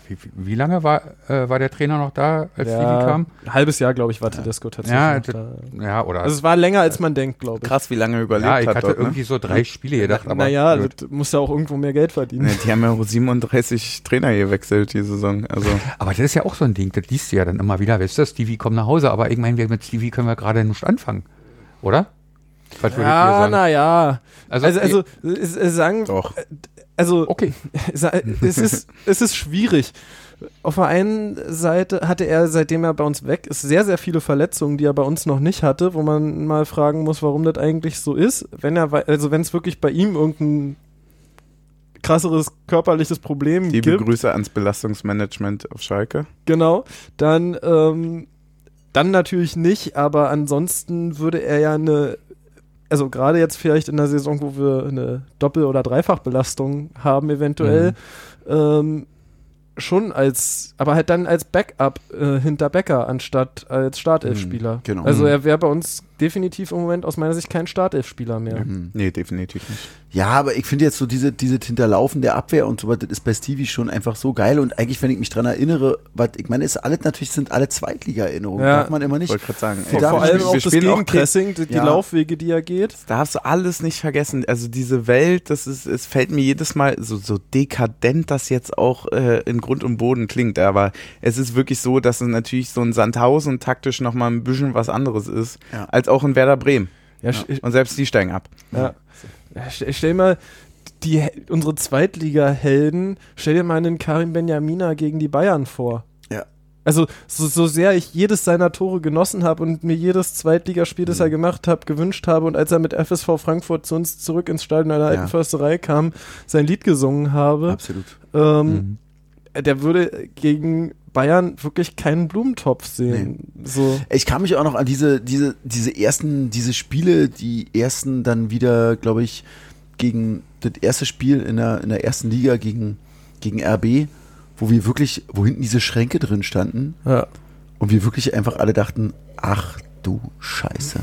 Wie, wie lange war, äh, war der Trainer noch da, als Stevie kam? Ein halbes Jahr, glaube ich, war Tedesco tatsächlich. Ja, da. Ja, oder? Also es war länger, als man denkt, glaube ich. Krass, wie lange er überlebt ja, ich hat hatte dort, ne? irgendwie so drei Spiele gedacht, aber. naja, das muss ja auch irgendwo mehr Geld verdienen. Ja, die haben ja auch 37 Trainer gewechselt die Saison. Also aber das ist ja auch so ein Ding, das liest du ja dann immer wieder. Weißt du, Stevie kommt nach Hause, aber ich meine, wir- mit Stevie können wir gerade nicht anfangen. Oder? Was Ja, naja. Also, Also, also, sagen, doch. Also okay. Es ist, es ist schwierig. Auf der einen Seite hatte er, seitdem er bei uns weg ist, sehr, sehr viele Verletzungen, die er bei uns noch nicht hatte, wo man mal fragen muss, warum das eigentlich so ist. Wenn er, also wenn es wirklich bei ihm irgendein krasseres körperliches Problem Liebe gibt, Grüße ans Belastungsmanagement auf Schalke. genau, dann, ähm, dann natürlich nicht, aber ansonsten würde er ja eine, also gerade jetzt vielleicht in der Saison, wo wir eine Doppel- oder Dreifachbelastung haben, eventuell, ähm, schon als, aber halt dann als Backup äh, hinter Becker anstatt als Startelfspieler. Mhm, genau. Also er wäre bei uns definitiv im Moment aus meiner Sicht kein Startelfspieler mehr. Mhm. Nee, definitiv nicht. Ja, aber ich finde jetzt so diese, diese Hinterlaufen der Abwehr und so weiter, das ist bei Stevie schon einfach so geil. Und eigentlich, wenn ich mich dran erinnere, was ich meine, ist alles natürlich sind alle Zweitliga-Erinnerungen. Ja. Darf man immer nicht. Wollte gerade sagen. Vor- Vor allem auch das Gegenpressing, die, Ja. Laufwege, die er geht. darfst du alles nicht vergessen. Also diese Welt, das ist, es fällt mir jedes Mal so, so dekadent, das jetzt auch äh, in Grund und Boden klingt. Aber es ist wirklich so, dass es natürlich so ein Sandhausen taktisch nochmal ein bisschen was anderes ist, Ja. als auch in Werder Bremen. Ja, sch- Und selbst die steigen ab. Ja. Ja, stell, stell mal, die, unsere Zweitliga-Helden, stell dir mal einen Karim Benjamina gegen die Bayern vor. Ja. Also, so, so sehr ich jedes seiner Tore genossen habe und mir jedes Zweitligaspiel, das er gemacht hat, gewünscht habe und als er mit FSV Frankfurt zu uns zurück ins Stadion einer alten Ja. Försterei kam, sein Lied gesungen habe, Absolut. ähm, der würde gegen Bayern wirklich keinen Blumentopf sehen. So. Ich kann mich auch noch an diese, diese, diese ersten, diese Spiele, die ersten dann wieder, glaube ich, gegen das erste Spiel in der, in der ersten Liga gegen, gegen RB, wo wir wirklich, wo hinten diese Schränke drin standen Ja. und wir wirklich einfach alle dachten, ach du Scheiße.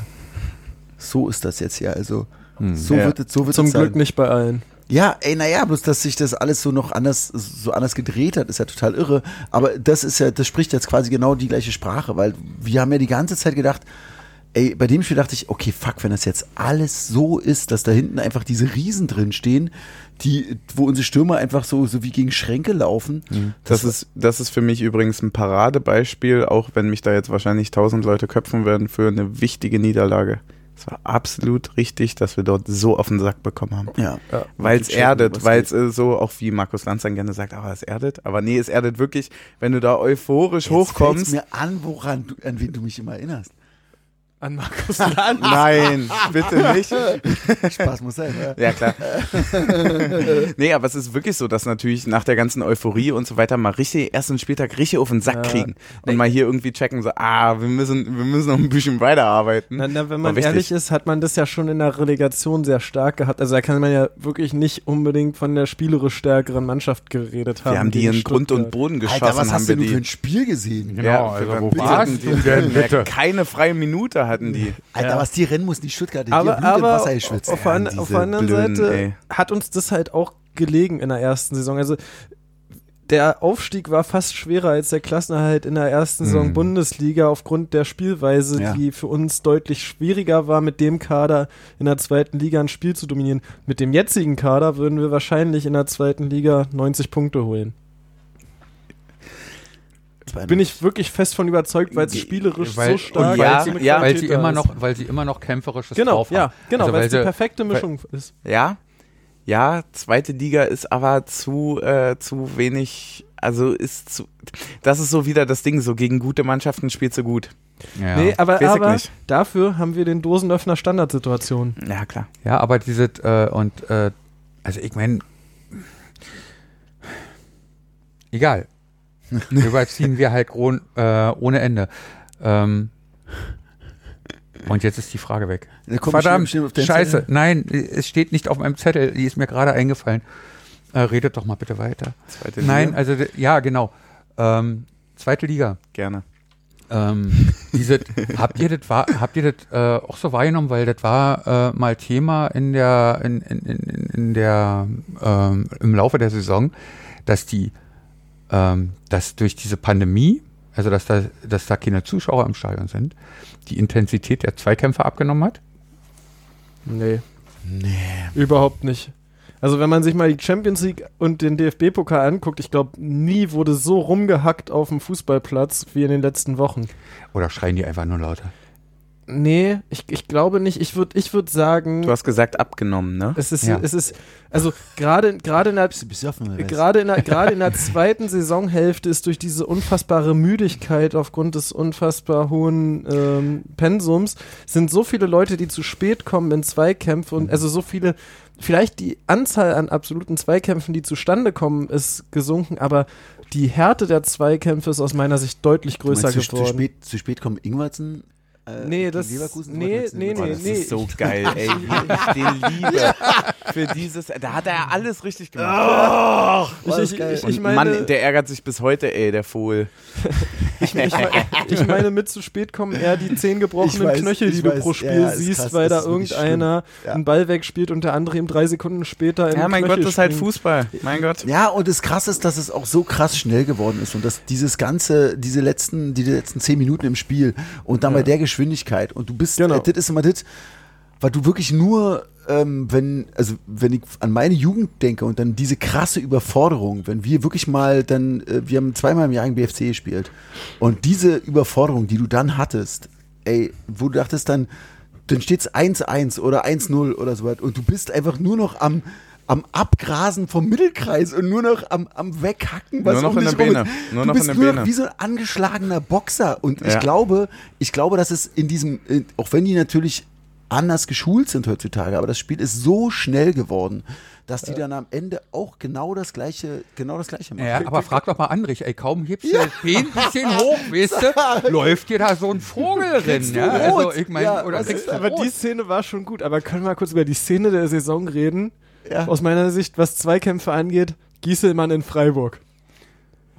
So ist das jetzt ja. Also, so Ja. wird es, so wird Zum es sein. Glück nicht bei allen. Ja, ey, naja, bloß, dass sich das alles so noch anders, so anders gedreht hat, ist ja total irre. Aber das ist ja, das spricht jetzt quasi genau die gleiche Sprache, weil wir haben ja die ganze Zeit gedacht, ey, bei dem Spiel dachte ich, okay, fuck, wenn das jetzt alles so ist, dass da hinten einfach diese Riesen drin stehen, die, wo unsere Stürmer einfach so, so wie gegen Schränke laufen. Das ist, das ist für mich übrigens ein Paradebeispiel, auch wenn mich da jetzt wahrscheinlich tausend Leute köpfen werden, für eine wichtige Niederlage. Es war absolut richtig, dass wir dort so auf den Sack bekommen haben. Ja. Weil es erdet, weil es so, auch wie Markus Lanz dann gerne sagt, aber es erdet. Aber nee, es erdet wirklich, wenn du da euphorisch Jetzt hochkommst. mir an, woran du, an wen du mich immer erinnerst. An Markus Lanz. Nein, bitte nicht. Spaß muss sein, ja. Ja, klar. nee, aber es ist wirklich so, dass natürlich nach der ganzen Euphorie und so weiter mal richtig, ersten Spieltag richtig auf den Sack Ja. kriegen. Und mal hier irgendwie checken, so, ah, wir müssen, wir müssen noch ein bisschen weiterarbeiten. Na, na, wenn man ehrlich ist, hat man das ja schon in der Relegation sehr stark gehabt. Also da kann man ja wirklich nicht unbedingt von der spielerisch stärkeren Mannschaft geredet haben. Wir haben die in Grund und. Boden geschossen, Alter, was haben hast wir du denn die. für ein Spiel gesehen? Genau, also wir- wo bitte warst hatten du denn Ja, bitte? keine freie Minute hatten die. Alter, Ja. was die rennen mussten, die Stuttgarter, die Aber, haben Blut im aber Wasser geschwitzt. auf, an, auf der anderen Blöden, Seite ey. hat uns das halt auch gelegen in der ersten Saison. Also der Aufstieg war fast schwerer als der Klassenerhalt in der ersten Saison Mhm. Bundesliga aufgrund der Spielweise, Ja. die für uns deutlich schwieriger war, mit dem Kader in der zweiten Liga ein Spiel zu dominieren. Mit dem jetzigen Kader würden wir wahrscheinlich in der zweiten Liga 90 Punkte holen. Bin ich wirklich fest von überzeugt, weil es spielerisch Weil- so stark und ja, mit ja, weil sie immer ist. noch, weil sie immer noch kämpferisches Genau, drauf haben. ja, genau, Also, weil weil es die sie- perfekte Mischung ist. Ja, ja, zweite Liga ist aber zu, äh, zu wenig, also ist zu, das ist so wieder das Ding, so gegen gute Mannschaften spielst du gut. Ja. Nee, aber, aber dafür haben wir den Dosenöffner Standardsituation. Ja, klar. Ja, aber diese, äh, und, äh, also ich meine, egal. Überziehen wir halt äh, ohne Ende. Ähm, und jetzt ist die Frage weg. Verdammt, scheiße. Zettel. Nein, es steht nicht auf meinem Zettel. Die ist mir gerade eingefallen. Äh, redet doch mal bitte weiter. Zweite Nein, Liga. also, d- ja, genau. Ähm, zweite Liga. Gerne. Ähm, diese, habt ihr das wahr- habt ihr das äh, auch so wahrgenommen, weil das war äh, mal Thema in der in, in, in, in der ähm, im Laufe der Saison, dass die ähm, dass durch diese Pandemie, also dass da dass da keine Zuschauer im Stadion sind, die Intensität der Zweikämpfe abgenommen hat. Nee. Nee. Überhaupt nicht. Also wenn man sich mal die Champions League und den DFB-Pokal anguckt, ich glaube, nie wurde so rumgehackt auf dem Fußballplatz wie in den letzten Wochen. Oder schreien die einfach nur lauter? Nee, ich, ich glaube nicht. Ich würde ich würd sagen, Du hast gesagt abgenommen, ne? es ist, Ja. es ist, also gerade gerade in der? Gerade in, der, gerade in der zweiten Saisonhälfte ist durch diese unfassbare Müdigkeit aufgrund des unfassbar hohen ähm, Pensums sind so viele Leute, die zu spät kommen in Zweikämpfe und also so viele, vielleicht die Anzahl an absoluten Zweikämpfen, die zustande kommen, ist gesunken, aber die Härte der Zweikämpfe ist aus meiner Sicht deutlich Du meinst, größer zu, zu, geworden. spät, zu spät kommen Ingwertsen Äh, Nee, das- Leverkusen nee, nee, nee, jetzt- Das ist so geil, ey. Ich den liebe. Für dieses, da hat er alles richtig gemacht. Ich, das ich, ist geil. ich, Und ich meine, Mann, der ärgert sich bis heute, ey, der Fohl. ich, ich, ich meine, mit zu spät kommen eher die zehn gebrochenen weiß, Knöchel, die du weiß. pro Spiel Ja, siehst, krass, weil da irgendeiner. Ja. einen Ball wegspielt und der andere ihm drei Sekunden später in Ja, mein Knöchel Gott, das ist halt. Fußball. Mein Gott. Ja, und das Krasse ist, dass es auch so krass schnell geworden ist und dass dieses ganze, diese letzten, die letzten zehn Minuten im Spiel und dann bei der Geschwindigkeit und du bist, Genau. äh, das ist immer das, weil du wirklich nur, ähm, wenn, also wenn ich an meine Jugend denke und dann diese krasse Überforderung, wenn wir wirklich mal dann, äh, wir haben zweimal im Jahr im BFC gespielt und diese Überforderung, die du dann hattest, ey, wo du dachtest dann, dann steht's 1-1 oder 1-0 oder so was und du bist einfach nur noch am am Abgrasen vom Mittelkreis und nur noch am, am Weghacken, was Nur noch in der Beine. ist. Nur du noch bist in der nur Beine. wie so ein angeschlagener Boxer und ich Ja. glaube, ich glaube, dass es in diesem, auch wenn die natürlich anders geschult sind heutzutage, aber das Spiel ist so schnell geworden, dass die dann am Ende auch genau das gleiche, genau das gleiche machen. Ja, aber frag doch mal Andrich, ey, kaum hebst du Bein ein bisschen hoch, weißt du, läuft dir da so ein Vogel drin, du ja? Also ich meine, Ja, oder ist du Aber rot. die Szene war schon gut. Aber können wir mal kurz über die Szene der Saison reden? Ja. Aus meiner Sicht, was Zweikämpfe angeht, Gieselmann in Freiburg.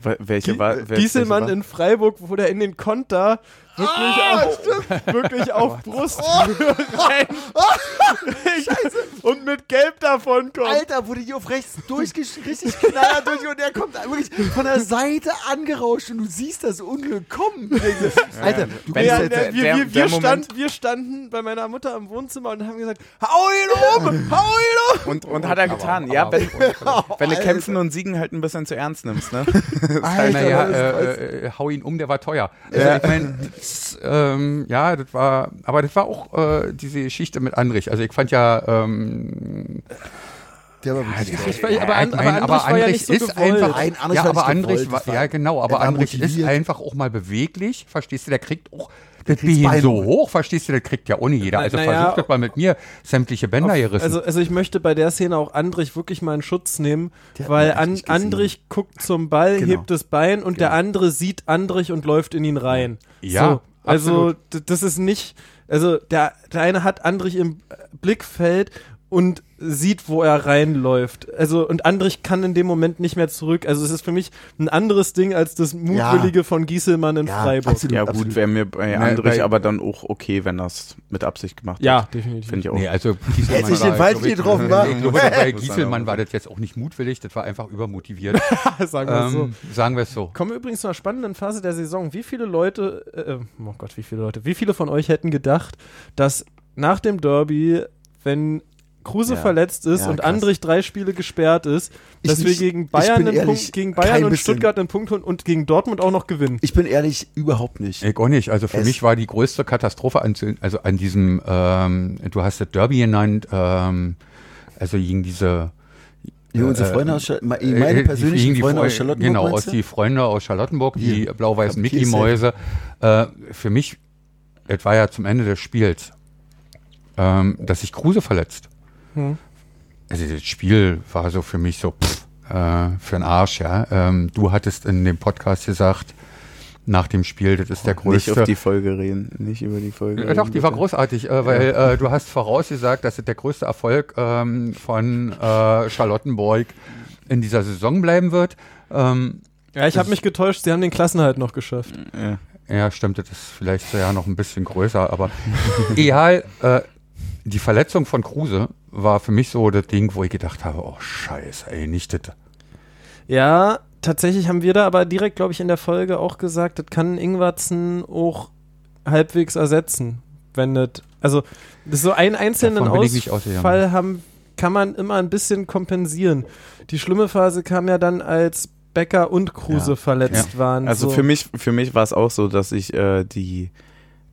Wel- Welche war? wer- Gieselmann welche war? in Freiburg, wo der in den Konter wirklich auf, wirklich auf Brust rein und mit Gelb davon kommt. Alter, wurde hier auf rechts durchgesch richtig knaller durch und er kommt wirklich von der Seite angerauscht und du siehst das Unglück kommen. Denkst, Alter, du bist Ja, der- wir, der- wir, der stand, wir standen bei meiner Mutter im Wohnzimmer und haben gesagt, hau ihn um, hau ihn um. Und, und hat er getan, ja, wenn, wenn du Kämpfen und Siegen halt ein bisschen zu ernst nimmst, ne? Alter, Naja, das ist krass. äh, äh, hau ihn um, der war teuer. Also ich meine, das, ähm, ja, das war, aber das war auch äh, diese Geschichte mit Andrich. Also ich fand ja, ähm, der war wirklich Ich geil. war- aber, An, Andrich ja ist gewollt. einfach, Nein, Andrich ja, aber Andrich, gewollt, war, ja genau, aber er Andrich ist einfach auch mal beweglich, verstehst du, der kriegt auch das Bein so hoch. verstehst du, das kriegt ja ohne jeder. Also naja, versucht das mal mit mir sämtliche Bänder gerissen. Also, also ich möchte bei der Szene auch Andrich wirklich mal in Schutz nehmen, Der weil An. Andrich guckt zum Ball, Genau. hebt das Bein und der andere sieht Andrich und läuft in ihn rein. Ja, so, also das ist nicht, also der, der eine hat Andrich im Blickfeld und sieht, wo er reinläuft. Also und Andrich kann in dem Moment nicht mehr zurück. Also es ist für mich ein anderes Ding als das Mutwillige von Gieselmann in Ja, Freiburg. absolut. Ja, gut, wäre mir bei Andrich bei- aber dann auch okay, wenn das mit Absicht gemacht Ja, wird. definitiv. Finde ich auch. Nee, also Gieselmann Hätte war, den Wald glaub ich, getroffen, wa? Ich glaube, bei Gieselmann war das jetzt auch nicht mutwillig, das war einfach übermotiviert. Sagen wir es so. ähm, sagen wir es so. Kommen wir übrigens zu einer spannenden Phase der Saison. Wie viele Leute, äh, oh Gott, wie viele Leute, wie viele von euch hätten gedacht, dass nach dem Derby, wenn Kruse Ja. verletzt ist Ja, und krass. Andrich drei Spiele gesperrt ist, Ich dass wir nicht- gegen ich Bayern, bin einen ehrlich, Punkt, gegen Bayern und bisschen. Stuttgart einen Punkt holen und gegen Dortmund auch noch gewinnen. Ich bin ehrlich, überhaupt nicht. Ich auch nicht. Also für Es- mich war die größte Katastrophe an, also an diesem, ähm, du hast das Derby genannt, ähm, also gegen diese unsere äh, Freunde aus Schal- meine äh, persönlichen gegen die Freunde Freu- aus Charlottenburg. Genau, aus die Freunde aus Charlottenburg, die blau-weißen Mickey-Mäuse. Äh, für mich, es war ja zum Ende des Spiels, ähm, dass sich Kruse verletzt. Hm. Also das Spiel war so für mich so pff, äh, für den Arsch, ja. Ähm, du hattest in dem Podcast gesagt, nach dem Spiel, das ist der Nicht größte. auf die Folge reden. Nicht über die Folge Ja, reden. doch, die war bitte. großartig, äh, weil äh, du hast vorausgesagt, dass es der größte Erfolg ähm, von äh, Charlottenburg in dieser Saison bleiben wird. Ähm, Ja, ich habe mich getäuscht, sie haben den Klassenhalt noch geschafft. Ja. ja, stimmt, das ist vielleicht ja noch ein bisschen größer, aber egal, äh, die Verletzung von Kruse war für mich so das Ding, wo ich gedacht habe, oh scheiße, ey, nicht das. Ja, tatsächlich haben wir da aber direkt, glaube ich, in der Folge auch gesagt, das kann Ingwatzen auch halbwegs ersetzen. Wenn das, also das so einen einzelnen. Ausfall haben, kann man immer ein bisschen kompensieren. Die schlimme Phase kam ja dann, als Becker und Kruse Ja. verletzt waren. Also so. für mich, für mich war es auch so, dass ich äh, die,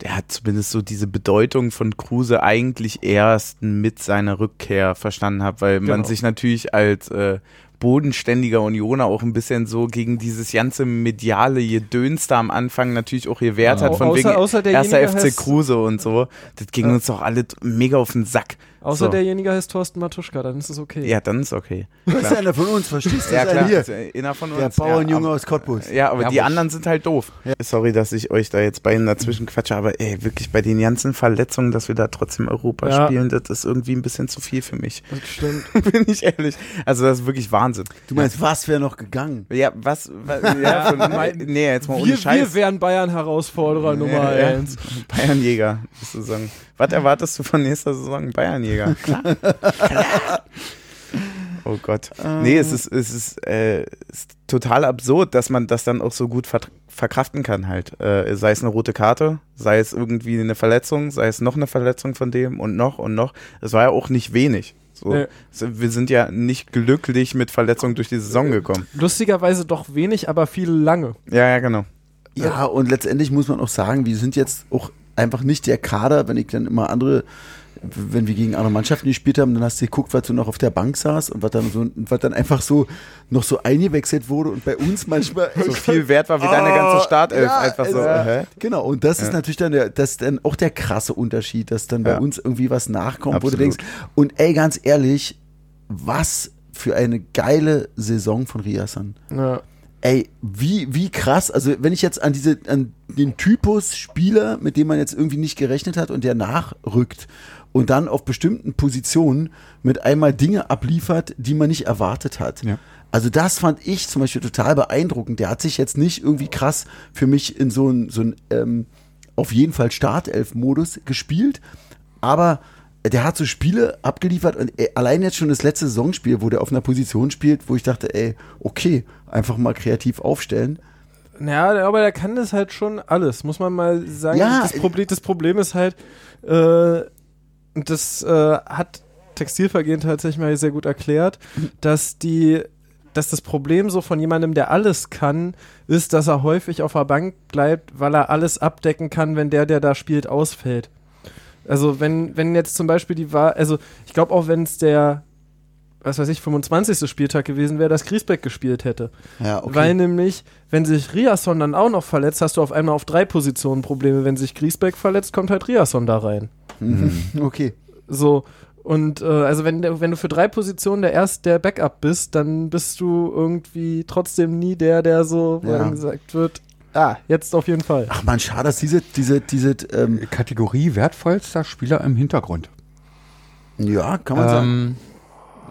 der hat zumindest so diese Bedeutung von Kruse eigentlich erst mit seiner Rückkehr verstanden habe, weil man Genau. sich natürlich als äh, bodenständiger Unioner auch ein bisschen so gegen dieses ganze mediale Gedöns da am Anfang natürlich auch gewehrt hat, Au- von außer- wegen außer erster FC Kruse und so. Das ging Ja. uns doch alle mega auf den Sack. Außer So. derjenige heißt Thorsten Matuschka, dann ist es okay. Ja, dann ist okay. Das ist einer von uns, verstehst du? Ja, klar. einer hier. Also, einer von uns. Der Bauernjunge ja, aus Cottbus. Ja, aber Ja, die anderen sind halt doof. Sorry, dass ich euch da jetzt beiden dazwischen quatsche, aber ey, wirklich bei den ganzen Verletzungen, dass wir da trotzdem Europa Ja. spielen, das ist irgendwie ein bisschen zu viel für mich. Das stimmt. Bin ich ehrlich. Also das ist wirklich Wahnsinn. Du meinst, was wäre noch gegangen? Ja, was, was ja, von, nee, jetzt mal ohne Wir, wir Scheiß. wären Bayern-Herausforderer Nummer Ja. eins. Bayernjäger, nächste Saison. Was erwartest du von nächster Saison? Bayernjäger. Klar. oh Gott. Nee, es ist, es ist, äh, ist total absurd, dass man das dann auch so gut ver verkraften kann halt. Äh, sei es eine rote Karte, sei es irgendwie eine Verletzung, sei es noch eine Verletzung von dem und noch und noch. Das war ja auch nicht wenig. So, Nee. so, wir sind ja nicht glücklich mit Verletzungen durch die Saison gekommen. Lustigerweise doch wenig, aber viel lange. Ja, ja, genau. Ja, und letztendlich muss man auch sagen, wir sind jetzt auch einfach nicht der Kader, wenn ich dann immer andere, wenn wir gegen andere Mannschaften gespielt haben, dann hast du geguckt, was so noch auf der Bank saß und was dann so, was dann einfach so noch so eingewechselt wurde und bei uns manchmal So viel wert war wie deine ganze Startelf. Ja, einfach so. also? Genau, und das ist Ja. natürlich dann, der, das ist dann auch der krasse Unterschied, dass dann bei Ja. uns irgendwie was nachkommt, wo du Absolut. denkst, und ey, ganz ehrlich, was für eine geile Saison von Riasan. Ja. Ey, wie, wie krass, also wenn ich jetzt an diese, an den Typus Spieler, mit dem man jetzt irgendwie nicht gerechnet hat und der nachrückt und dann auf bestimmten Positionen mit einmal Dinge abliefert, die man nicht erwartet hat. Ja. Also das fand ich zum Beispiel total beeindruckend. Der hat sich jetzt nicht irgendwie krass für mich in so ein, so ein ähm, auf jeden Fall Startelf-Modus gespielt, aber der hat so Spiele abgeliefert und ey, allein jetzt schon das letzte Saisonspiel, wo der auf einer Position spielt, wo ich dachte, ey, okay, einfach mal kreativ aufstellen. Ja, aber der kann das halt schon alles, muss man mal sagen. Ja, das, Problem, das Problem ist halt, äh, das äh, hat Textilvergehen tatsächlich mal sehr gut erklärt, dass die dass das Problem so von jemandem, der alles kann, ist, dass er häufig auf der Bank bleibt, weil er alles abdecken kann, wenn der, der da spielt, ausfällt. Also wenn, wenn jetzt zum Beispiel die Wahl, also ich glaube auch, wenn es der, was weiß ich, 25. Spieltag gewesen wäre, dass Griesbeck gespielt hätte. Ja, okay. Weil nämlich, wenn sich Riasson dann auch noch verletzt, hast du auf einmal auf drei Positionen Probleme. Wenn sich Griesbeck verletzt, kommt halt Riasson da rein. Mhm. Okay. So. Und äh, also wenn, wenn du für drei Positionen der erst der Backup bist, dann bist du irgendwie trotzdem nie der, der so, wo Ja. gesagt wird, ah, jetzt auf jeden Fall. Ach man, schade, dass diese, diese, diese, ähm, Kategorie wertvollster Spieler im Hintergrund. ja, kann man sagen.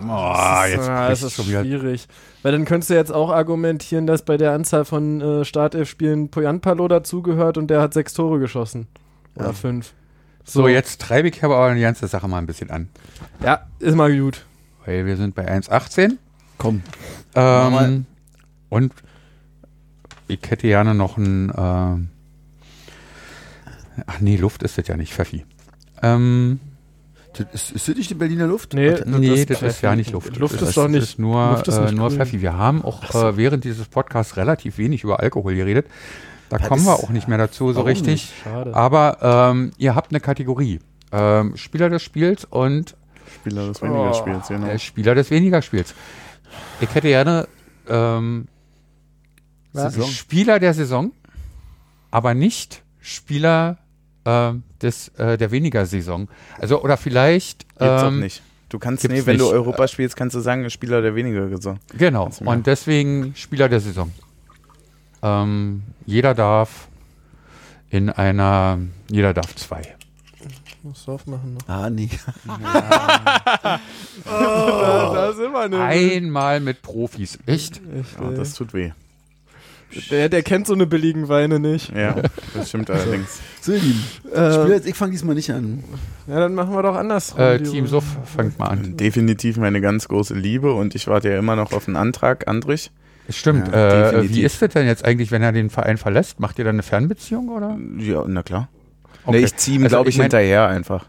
Oh, jetzt ah, das ist schon wieder. schwierig. Weil dann könntest du jetzt auch argumentieren, dass bei der Anzahl von äh, Startelf-Spielen Poyanpalo dazugehört und der hat sechs Tore geschossen. Oder Ja. fünf. So, jetzt treibe ich aber die ganze Sache mal ein bisschen an. Ja, ist mal gut. Weil wir sind bei 1,18. Komm. Ähm, und ich hätte gerne noch ein. Ähm, ach nee, Luft ist das ja nicht, Pfeffi. Ähm, Ist, ist das nicht die Berliner Luft? Nee, nee, das, ist ja nicht Luft. Luft das ist doch nicht. ist nur, Luft ist äh, nicht nur grün. Pfeffi. Wir haben auch äh, während dieses Podcasts relativ wenig über Alkohol geredet. Da Das kommen wir ist- auch nicht mehr dazu so richtig. Schade. Aber ähm, ihr habt eine Kategorie. Ähm, Spieler des Spiels und Spieler des weniger weniger Oh. Spiels, genau. äh, Spieler des weniger Spiels. Ich hätte gerne ähm. Spieler der Saison, aber nicht Spieler ähm, des, äh, der weniger Saison. Also oder vielleicht Gibt's auch ähm, nicht. Du kannst, nee, wenn du nicht. Europa spielst, kannst du sagen, Spieler der weniger Saison. Genau. Du. Und deswegen Spieler der Saison. Ähm, jeder darf in einer, jeder darf zwei. Muss aufmachen noch. Ah, nee. da, da sind wir nämlich. Einmal mit Profis. Echt? Ich, Ja, äh, das tut weh. Der, der kennt so eine billigen Weine nicht. Ja, das stimmt allerdings. So, ihr Lieben. Äh, Spiel jetzt, ich fange diesmal nicht an. ja, dann machen wir doch andersrum. Äh, Team. Suff, fangt mal an. Definitiv meine ganz große Liebe und ich warte ja immer noch auf einen Antrag, Andrich. Stimmt. Ja, äh, wie ist das denn jetzt eigentlich, wenn er den Verein verlässt? Macht ihr dann eine Fernbeziehung oder? Ja, na klar. Okay. Nee, ich ziehe ihm, Also glaube ich, ich mein- hinterher einfach.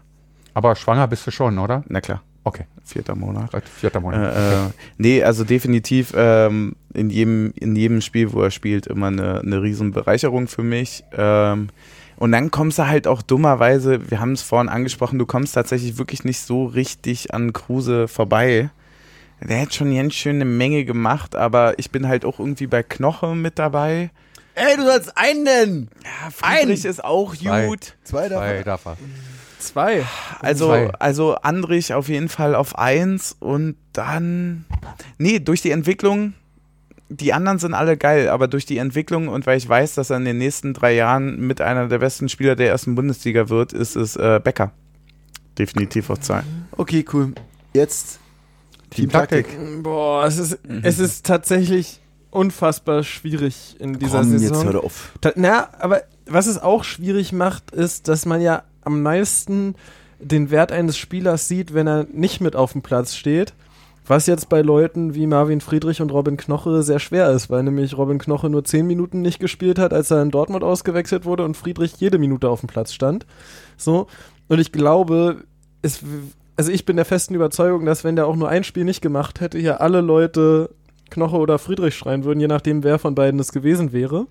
Aber schwanger bist du schon, oder? Na klar, Okay. vierter Monat. Seit Vierter Monat. Äh, äh, nee, also definitiv ähm, in, jedem, in jedem Spiel, wo er spielt, immer eine, eine riesen Bereicherung für mich. Ähm, und dann kommst du halt auch dummerweise, wir haben es vorhin angesprochen, du kommst tatsächlich wirklich nicht so richtig an Kruse vorbei. Der hat schon ganz schön eine Menge gemacht, aber ich bin halt auch irgendwie bei Knoche mit dabei. Ey, du sollst einen nennen. Ja, Friedrich ist auch Zwei. gut. Zwei Zwei davon. darf er. Zwei. Also, Zwei. also Andrich auf jeden Fall auf eins und dann. Nee, durch die Entwicklung. Die anderen sind alle geil, aber durch die Entwicklung und weil ich weiß, dass er in den nächsten drei Jahren mit einer der besten Spieler der ersten Bundesliga wird, ist es äh, Becker. Definitiv auf zwei. Okay, cool. Jetzt Team Taktik. Boah, es ist, es ist tatsächlich unfassbar schwierig in dieser Komm, Saison. jetzt hör doch auf. Ta na, aber was es auch schwierig macht, ist, dass man ja am meisten den Wert eines Spielers sieht, wenn er nicht mit auf dem Platz steht. Was jetzt bei Leuten wie Marvin Friedrich und Robin Knoche sehr schwer ist, weil nämlich Robin Knoche nur 10 Minuten nicht gespielt hat, als er in Dortmund ausgewechselt wurde und Friedrich jede Minute auf dem Platz stand. So. Und ich glaube, es, also ich bin der festen Überzeugung, dass wenn der auch nur ein Spiel nicht gemacht hätte, hier alle Leute Knoche oder Friedrich schreien würden, je nachdem, wer von beiden es gewesen wäre.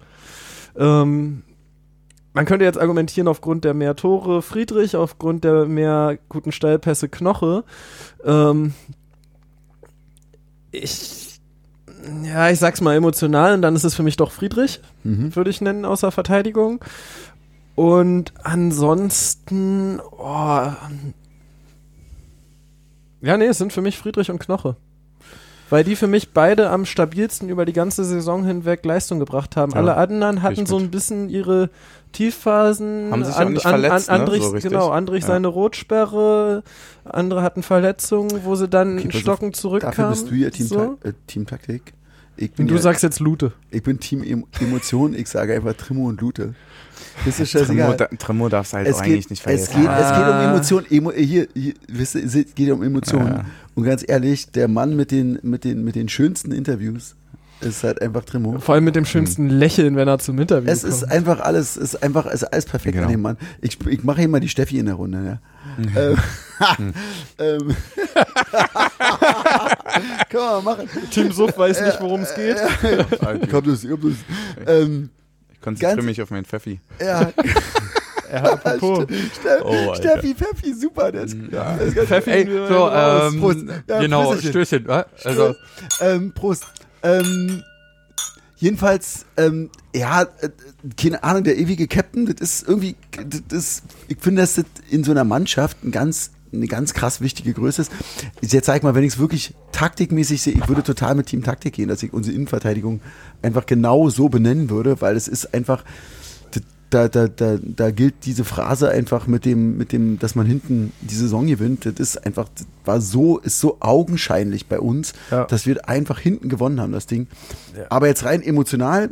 Ähm, man könnte jetzt argumentieren, aufgrund der mehr Tore Friedrich, aufgrund der mehr guten Steilpässe Knoche. Ähm, ich, ja, ich sag's mal emotional und dann ist es für mich doch Friedrich, Mhm. würde ich nennen, außer Verteidigung. Und ansonsten, oh, ja, nee, es sind für mich Friedrich und Knoche. Weil die für mich beide am stabilsten über die ganze Saison hinweg Leistung gebracht haben. Ja, Alle anderen hatten so ein bisschen ihre Tiefphasen. Haben sich auch nicht verletzt, ne, Andrich, so richtig. genau, Andrich Ja. seine Rotsperre, andere hatten Verletzungen, wo sie dann Okay. Stocken zurückkamen. Dafür bist du ja Team, so. Ta äh, Team Taktik. Ich bin, Und du ja, sagst jetzt Lute. ich bin Team em Emotion. Ich sage einfach Trimo und Lute. Das ist scheißegal. da, Tremor darfst du halt Es auch geht, eigentlich nicht es, vergessen. geht, es geht um Ah. Emotionen. Emo, hier, hier, wisst ihr, es geht um Emotionen. Ja. Und ganz ehrlich, der Mann mit den, mit den, mit den schönsten Interviews ist halt einfach Trimo. Vor allem mit dem schönsten Lächeln, wenn er zum Interview Es kommt. ist einfach alles, es ist einfach, es ist alles perfekt Genau. an dem Mann. Ich, ich mache hier mal die Steffi in der Runde, ja. ähm, ähm, Kann man machen. Team Suff weiß nicht, worum es geht. Ich hab das, ich hab das. Ähm, ich konzentriere ganz- mich auf meinen Pfeffi. ja, Ja, apropos. Ste Oh. Steffi, Pfeffi, super. Ist, Ja. ganz Pfeffi, Ey, so, ähm, Prost. Ja, genau. Stößchen. Also, ähm, Prost. Ähm, jedenfalls, ähm, ja, äh, keine Ahnung, der ewige Captain, das ist irgendwie, das ist, ich finde, dass das in so einer Mannschaft ein ganz, eine ganz krass wichtige Größe ist. Jetzt sag mal, wenn ich es wirklich taktikmäßig sehe, ich würde total mit Team Taktik gehen, dass ich unsere Innenverteidigung einfach genau so benennen würde, weil es ist einfach, da, da, da, da gilt diese Phrase einfach mit dem, mit dem, dass man hinten die Saison gewinnt. Das ist einfach, das war so, ist so augenscheinlich bei uns, Ja. dass wir einfach hinten gewonnen haben, das Ding. Aber jetzt rein emotional,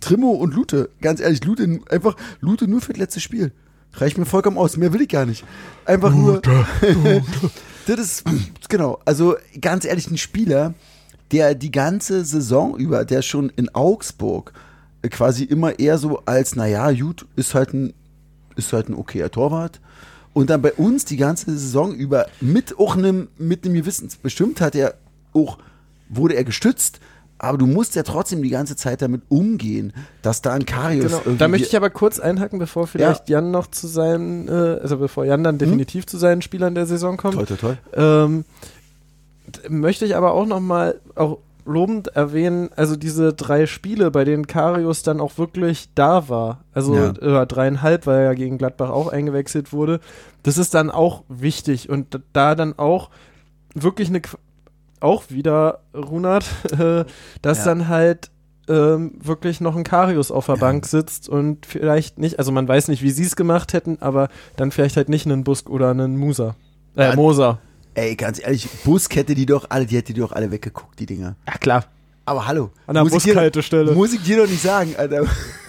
Trimmo und Lute, ganz ehrlich, Lute, einfach, Lute nur für das letzte Spiel. Reicht mir vollkommen aus, mehr will ich gar nicht. Einfach nur. das ist, genau, also ganz ehrlich, ein Spieler, der die ganze Saison über, der schon in Augsburg quasi immer eher so als, naja, gut, ist halt ein, ist halt ein okayer Torwart. Und dann bei uns die ganze Saison über mit auch einem, mit einem gewissen, bestimmt hat er auch, wurde er gestützt, aber du musst ja trotzdem die ganze Zeit damit umgehen, dass da ein Karius Genau. Da möchte ich aber kurz einhaken, bevor vielleicht Jan noch zu seinen, äh, also bevor Jan dann definitiv zu seinen Spielern der Saison kommt. Toll, toll, toll. Ähm, möchte ich aber auch nochmal auch lobend erwähnen, also diese drei Spiele, bei denen Karius dann auch wirklich da war, also Ja. äh, dreieinhalb, weil er ja gegen Gladbach auch eingewechselt wurde, das ist dann auch wichtig und da dann auch wirklich eine, Qu- auch wieder Runert, äh, dass Ja. dann halt ähm, wirklich noch ein Karius auf der Bank sitzt und vielleicht nicht, also man weiß nicht, wie sie es gemacht hätten, aber dann vielleicht halt nicht einen Busk oder einen Musa. Äh, Ja, Moser. Ey, ganz ehrlich, Busk hätte die doch alle, die hätte die doch alle weggeguckt, die Dinger. Ja, klar. Aber hallo. An der muss ich dir- Bushaltestelle. Muss ich dir doch nicht sagen, Alter.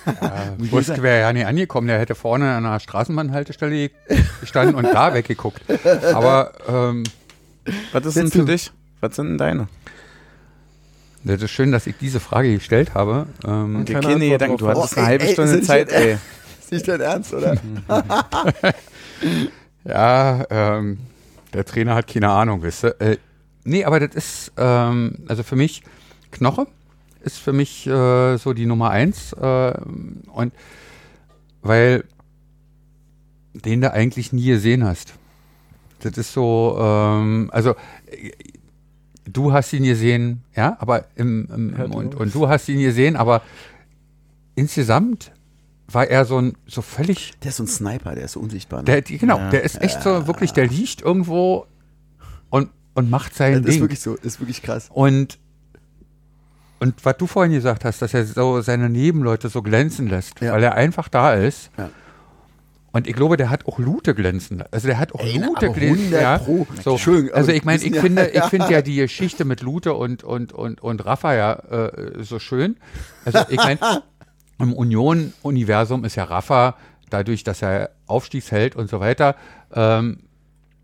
ja, Busk wäre ja nicht angekommen, der hätte vorne an einer Straßenbahnhaltestelle gestanden und da weggeguckt. Aber ähm, Was ist denn für du. dich? Was sind denn deine? das ist schön, dass ich diese Frage gestellt habe. Ähm, Und Dir keine keine Gedanken, du hattest Oh, eine ey, halbe ey, Stunde sind Zeit, ey. Ist nicht dein Ernst, oder? Ja, ähm, der Trainer hat keine Ahnung, wisst ihr. Äh, nee, aber das ist, ähm, also für mich, Knoche ist für mich äh, so die Nummer eins. Äh, und weil den du eigentlich nie gesehen hast. Das ist so, ähm, also äh, du hast ihn gesehen, ja, aber im, im, im und, und du hast ihn gesehen, aber insgesamt war er so ein, so völlig, Der ist so ein Sniper, der ist so unsichtbar. Ne? der, die- genau, Ja. der ist echt so wirklich, der liegt irgendwo und, und macht sein das ist Ding. wirklich so, ist wirklich krass. Und, und was du vorhin gesagt hast, dass er so seine Nebenleute so glänzen lässt, Ja. weil er einfach da ist. Ja. Und ich glaube, der hat auch Lute glänzen. Also der hat auch Ey, Lute glänzen. 100 Ja. Pro. So. Aber Also ich meine, ich ja- finde, ich ja. finde ja die Geschichte mit Lute und, und, und, und, und Rafa ja äh, so schön. Also ich meine, im Union-Universum ist ja Rafa, dadurch, dass er Aufstiegsheld und so weiter, ähm,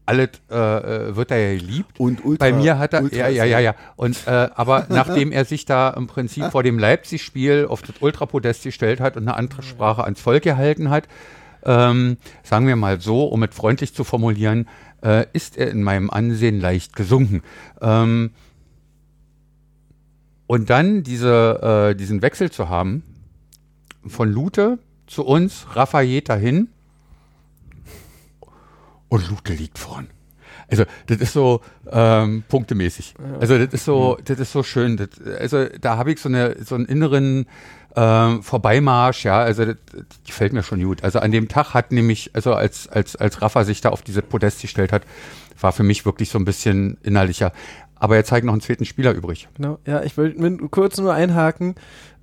alles äh, äh, wird er ja geliebt. Und Ultra- Bei mir hat er, Ultra ja, ja, ja, ja. Und, äh, aber nachdem er sich da im Prinzip vor dem Leipzig-Spiel auf das Ultrapodest gestellt hat und eine andere Sprache ans Volk gehalten hat, ähm, sagen wir mal so, um es freundlich zu formulieren, äh, ist er in meinem Ansehen leicht gesunken. Ähm, und dann diese, äh, diesen Wechsel zu haben, von Lute zu uns, Raffaella hin und Lute liegt vorn. Also das ist so ähm, punktemäßig. Also das ist so, das ist so schön. Das, also da habe ich so eine so einen inneren ähm, Vorbeimarsch. Ja, also das, das gefällt mir schon gut. Also an dem Tag hat nämlich, also als als als Rafa sich da auf diese Podest gestellt hat, war für mich wirklich so ein bisschen innerlicher. Aber jetzt zeigt noch einen zweiten Spieler übrig. Genau, ja, ich will kurz nur einhaken.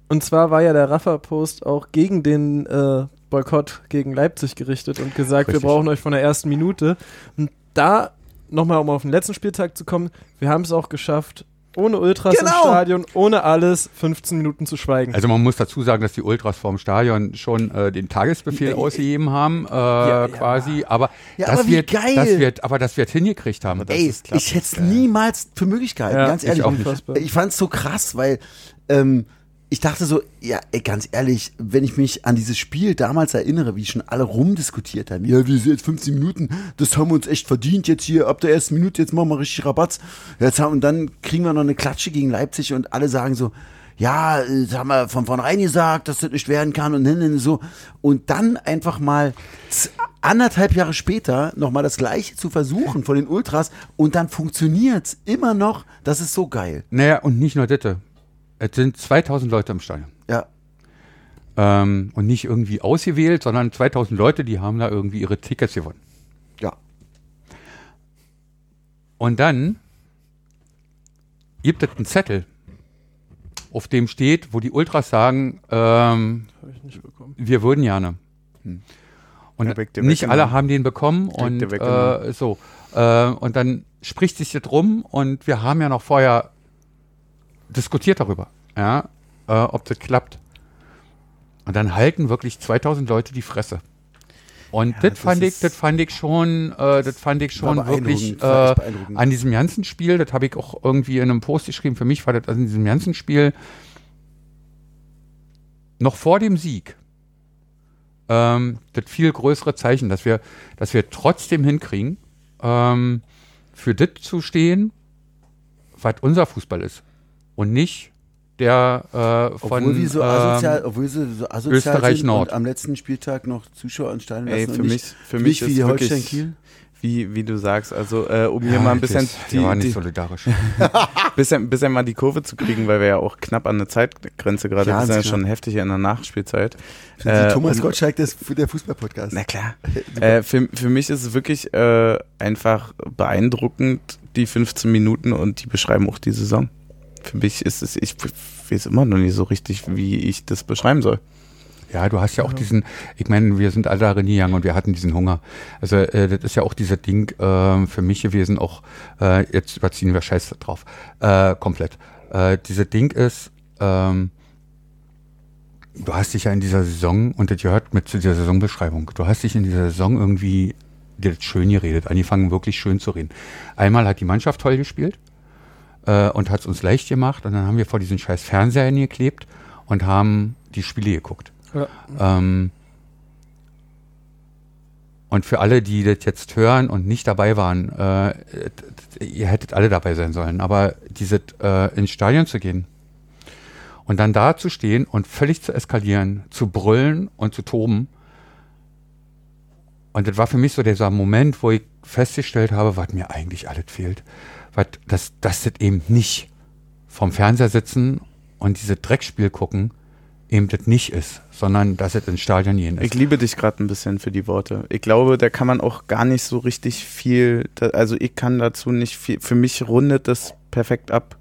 Und zwar war ja der Rafa-Post auch gegen den äh, Boykott gegen Leipzig gerichtet und gesagt, Richtig. wir brauchen euch von der ersten Minute. Und da, nochmal um auf den letzten Spieltag zu kommen, wir haben es auch geschafft, ohne Ultras im Genau. Stadion, ohne alles, 15 Minuten zu schweigen. Also man muss dazu sagen, dass die Ultras vorm Stadion schon äh, den Tagesbefehl Ja, ausgegeben haben, äh, ja. quasi. Aber, Ja, das aber wie wird, geil. das wird, aber das wird hingekriegt haben. Ey, ich hätte es niemals für möglich gehalten, Ja, ganz ich ehrlich. Unfassbar. Ich fand es so krass, weil ähm, ich dachte so, ja, ey, ganz ehrlich, wenn ich mich an dieses Spiel damals erinnere, wie schon alle rumdiskutiert haben, ja, wir sind jetzt 15 Minuten, das haben wir uns echt verdient jetzt hier ab der ersten Minute, jetzt machen wir richtig Rabatz. Jetzt haben, und dann kriegen wir noch eine Klatsche gegen Leipzig und alle sagen so, ja, das haben wir von vornherein gesagt, dass das nicht werden kann und ne, ne, so. Und dann einfach mal anderthalb Jahre später nochmal das Gleiche zu versuchen von den Ultras und dann funktioniert's immer noch. Das ist so geil. Naja, und nicht nur das. Es sind 2000 Leute im Stadion. Ja. Ähm, und nicht irgendwie ausgewählt, sondern 2000 Leute, die haben da irgendwie ihre Tickets gewonnen. Ja. Und dann gibt es einen Zettel, auf dem steht, wo die Ultras sagen, ähm, Habe ich nicht bekommen. wir würden gerne. Und Ja, weg nicht alle haben den bekommen und weggenommen. äh, so. Äh, und dann spricht sich das rum und wir haben ja noch vorher diskutiert darüber, ja, äh, ob das klappt. Und dann halten wirklich 2000 Leute die Fresse. Und Ja, das fand ich, das fand ich schon, äh, das fand ich schon wirklich äh, an diesem ganzen Spiel, das habe ich auch irgendwie in einem Post geschrieben, für mich war das an diesem ganzen Spiel noch vor dem Sieg ähm, das viel größere Zeichen, dass wir, dass wir trotzdem hinkriegen, ähm, für das zu stehen, was unser Fußball ist. Und nicht der äh, von Obwohl wir so ähm, asozial, obwohl sie so asozial Österreich sind Nord. und am letzten Spieltag noch Zuschauer anstellen lassen Ey, und für nicht, mich, für nicht mich wie ist Holstein Kiel. wie, wie du sagst, also äh, um hier ja, mal ein bisschen, das, die, war nicht die, solidarisch. bisschen, bisschen mal die Kurve zu kriegen, weil wir ja auch knapp an der Zeitgrenze gerade, wir Ganz sind ja schon heftig in der Nachspielzeit. Für Äh, die Thomas und- Gottschalk, das, der Fußballpodcast. Na klar. äh, für, für mich ist es wirklich äh, einfach beeindruckend, die 15 Minuten und die beschreiben auch die Saison. Für mich ist es, ich weiß immer noch nicht so richtig, wie ich das beschreiben soll. Ja, du hast ja auch diesen, ich meine, wir sind alle da hingegangen und wir hatten diesen Hunger. Also äh, das ist ja auch dieser Ding äh, für mich gewesen, auch äh, jetzt überziehen wir Scheiß drauf, äh, komplett. Äh, dieser Ding ist, ähm, du hast dich ja in dieser Saison, und das gehört mit zu dieser Saisonbeschreibung, du hast dich in dieser Saison irgendwie dir das schön geredet, angefangen wirklich schön zu reden. Einmal hat die Mannschaft toll gespielt äh, und hat es uns leicht gemacht und dann haben wir vor diesen scheiß Fernsehern geklebt und haben die Spiele geguckt. Ja. Ähm, und für alle, die das jetzt hören und nicht dabei waren, äh, ihr hättet alle dabei sein sollen, aber diese äh, ins Stadion zu gehen und dann da zu stehen und völlig zu eskalieren, zu brüllen und zu toben. Und das war für mich so dieser Moment, wo ich festgestellt habe, was mir eigentlich alles fehlt. Was, dass, dass das eben nicht vom Fernseher sitzen und diese Dreckspiel gucken eben das nicht ist, sondern dass es ins Stadion gehen ist. Ich liebe dich gerade ein bisschen für die Worte. Ich glaube, da kann man auch gar nicht so richtig viel, also ich kann dazu nicht viel, für mich rundet das perfekt ab.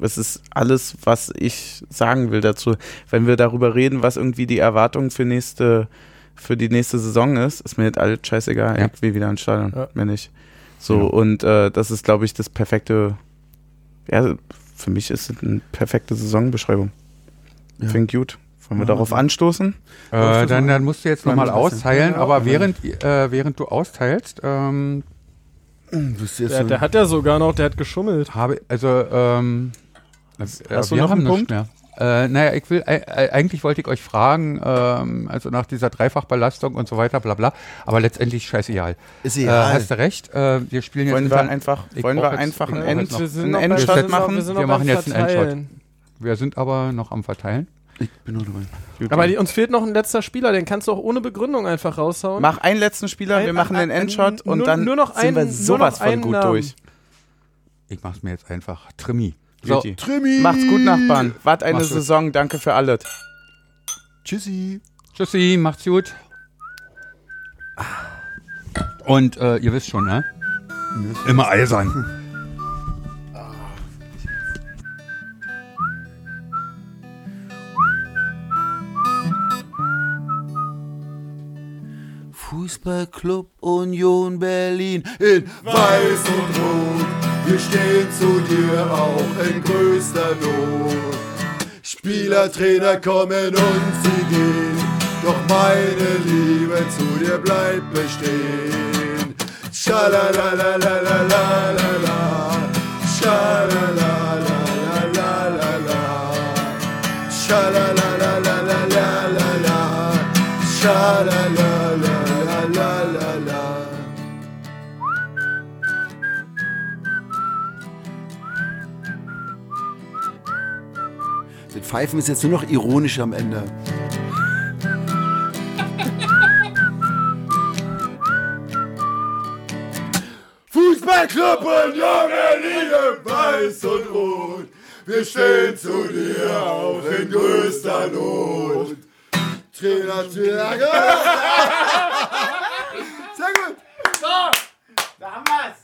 Es ist alles, was ich sagen will dazu. Wenn wir darüber reden, was irgendwie die Erwartung für nächste, für die nächste Saison ist, ist mir das alles scheißegal. Ja. Ich will wieder ins Stadion, Ja. mehr nicht. So, Ja. und äh, das ist, glaube ich, das perfekte, ja, für mich ist es eine perfekte Saisonbeschreibung. Ja. Finde ich gut. Wollen wir wir darauf anstoßen? Äh, dann, dann musst du jetzt nochmal austeilen, Ja, aber ja. während, äh, während du austeilst, ähm, Hm, Der, so- der hat ja sogar noch, der hat geschummelt. habe, also, ähm, Hast äh, du wir noch haben einen Punkt? Mehr. Äh, naja, ich will, äh, äh, eigentlich wollte ich euch fragen, ähm, also nach dieser Dreifachbelastung und so weiter, bla bla, aber letztendlich scheißegal. ist Äh, egal. hast du recht, äh, wir spielen jetzt Wollen wir einfach, wollen wir jetzt- einfach einen End, jetzt noch- Wir einen Endshot wir noch- machen? Wir, Wir machen jetzt einen Endshot. Wir sind aber noch am Verteilen. ich bin noch dabei. Aber die, uns fehlt noch ein letzter Spieler, den kannst du auch ohne Begründung einfach raushauen. Mach einen letzten Spieler, wir Ein- machen den ein- Endshot und nur- dann nur noch sind wir einen- nur sowas noch von einen gut Namen. durch. Ich mach's mir jetzt einfach. Trimi. So. Trimi! Macht's gut, Nachbarn. Wart eine Mach's gut. Saison. Danke für alles. Tschüssi. tschüssi, macht's gut. Und äh, ihr wisst schon, ne? Immer eisern. Fußballclub Union Berlin in Weiß und Rot, wir stehen zu dir auch in größter Not. Spieler, Trainer kommen und sie gehen, doch meine Liebe zu dir bleibt bestehen. Schalalalalalalalala, schalalalalalalalala, schalalalalalalalala, schalalalalalalalala. Pfeifen ist jetzt nur noch ironisch am Ende. Fußballclub und junge Liebe, weiß und rot. Wir stehen zu dir auch in größter Not. Trainer, Trainer. Sehr gut. So, da haben wir's.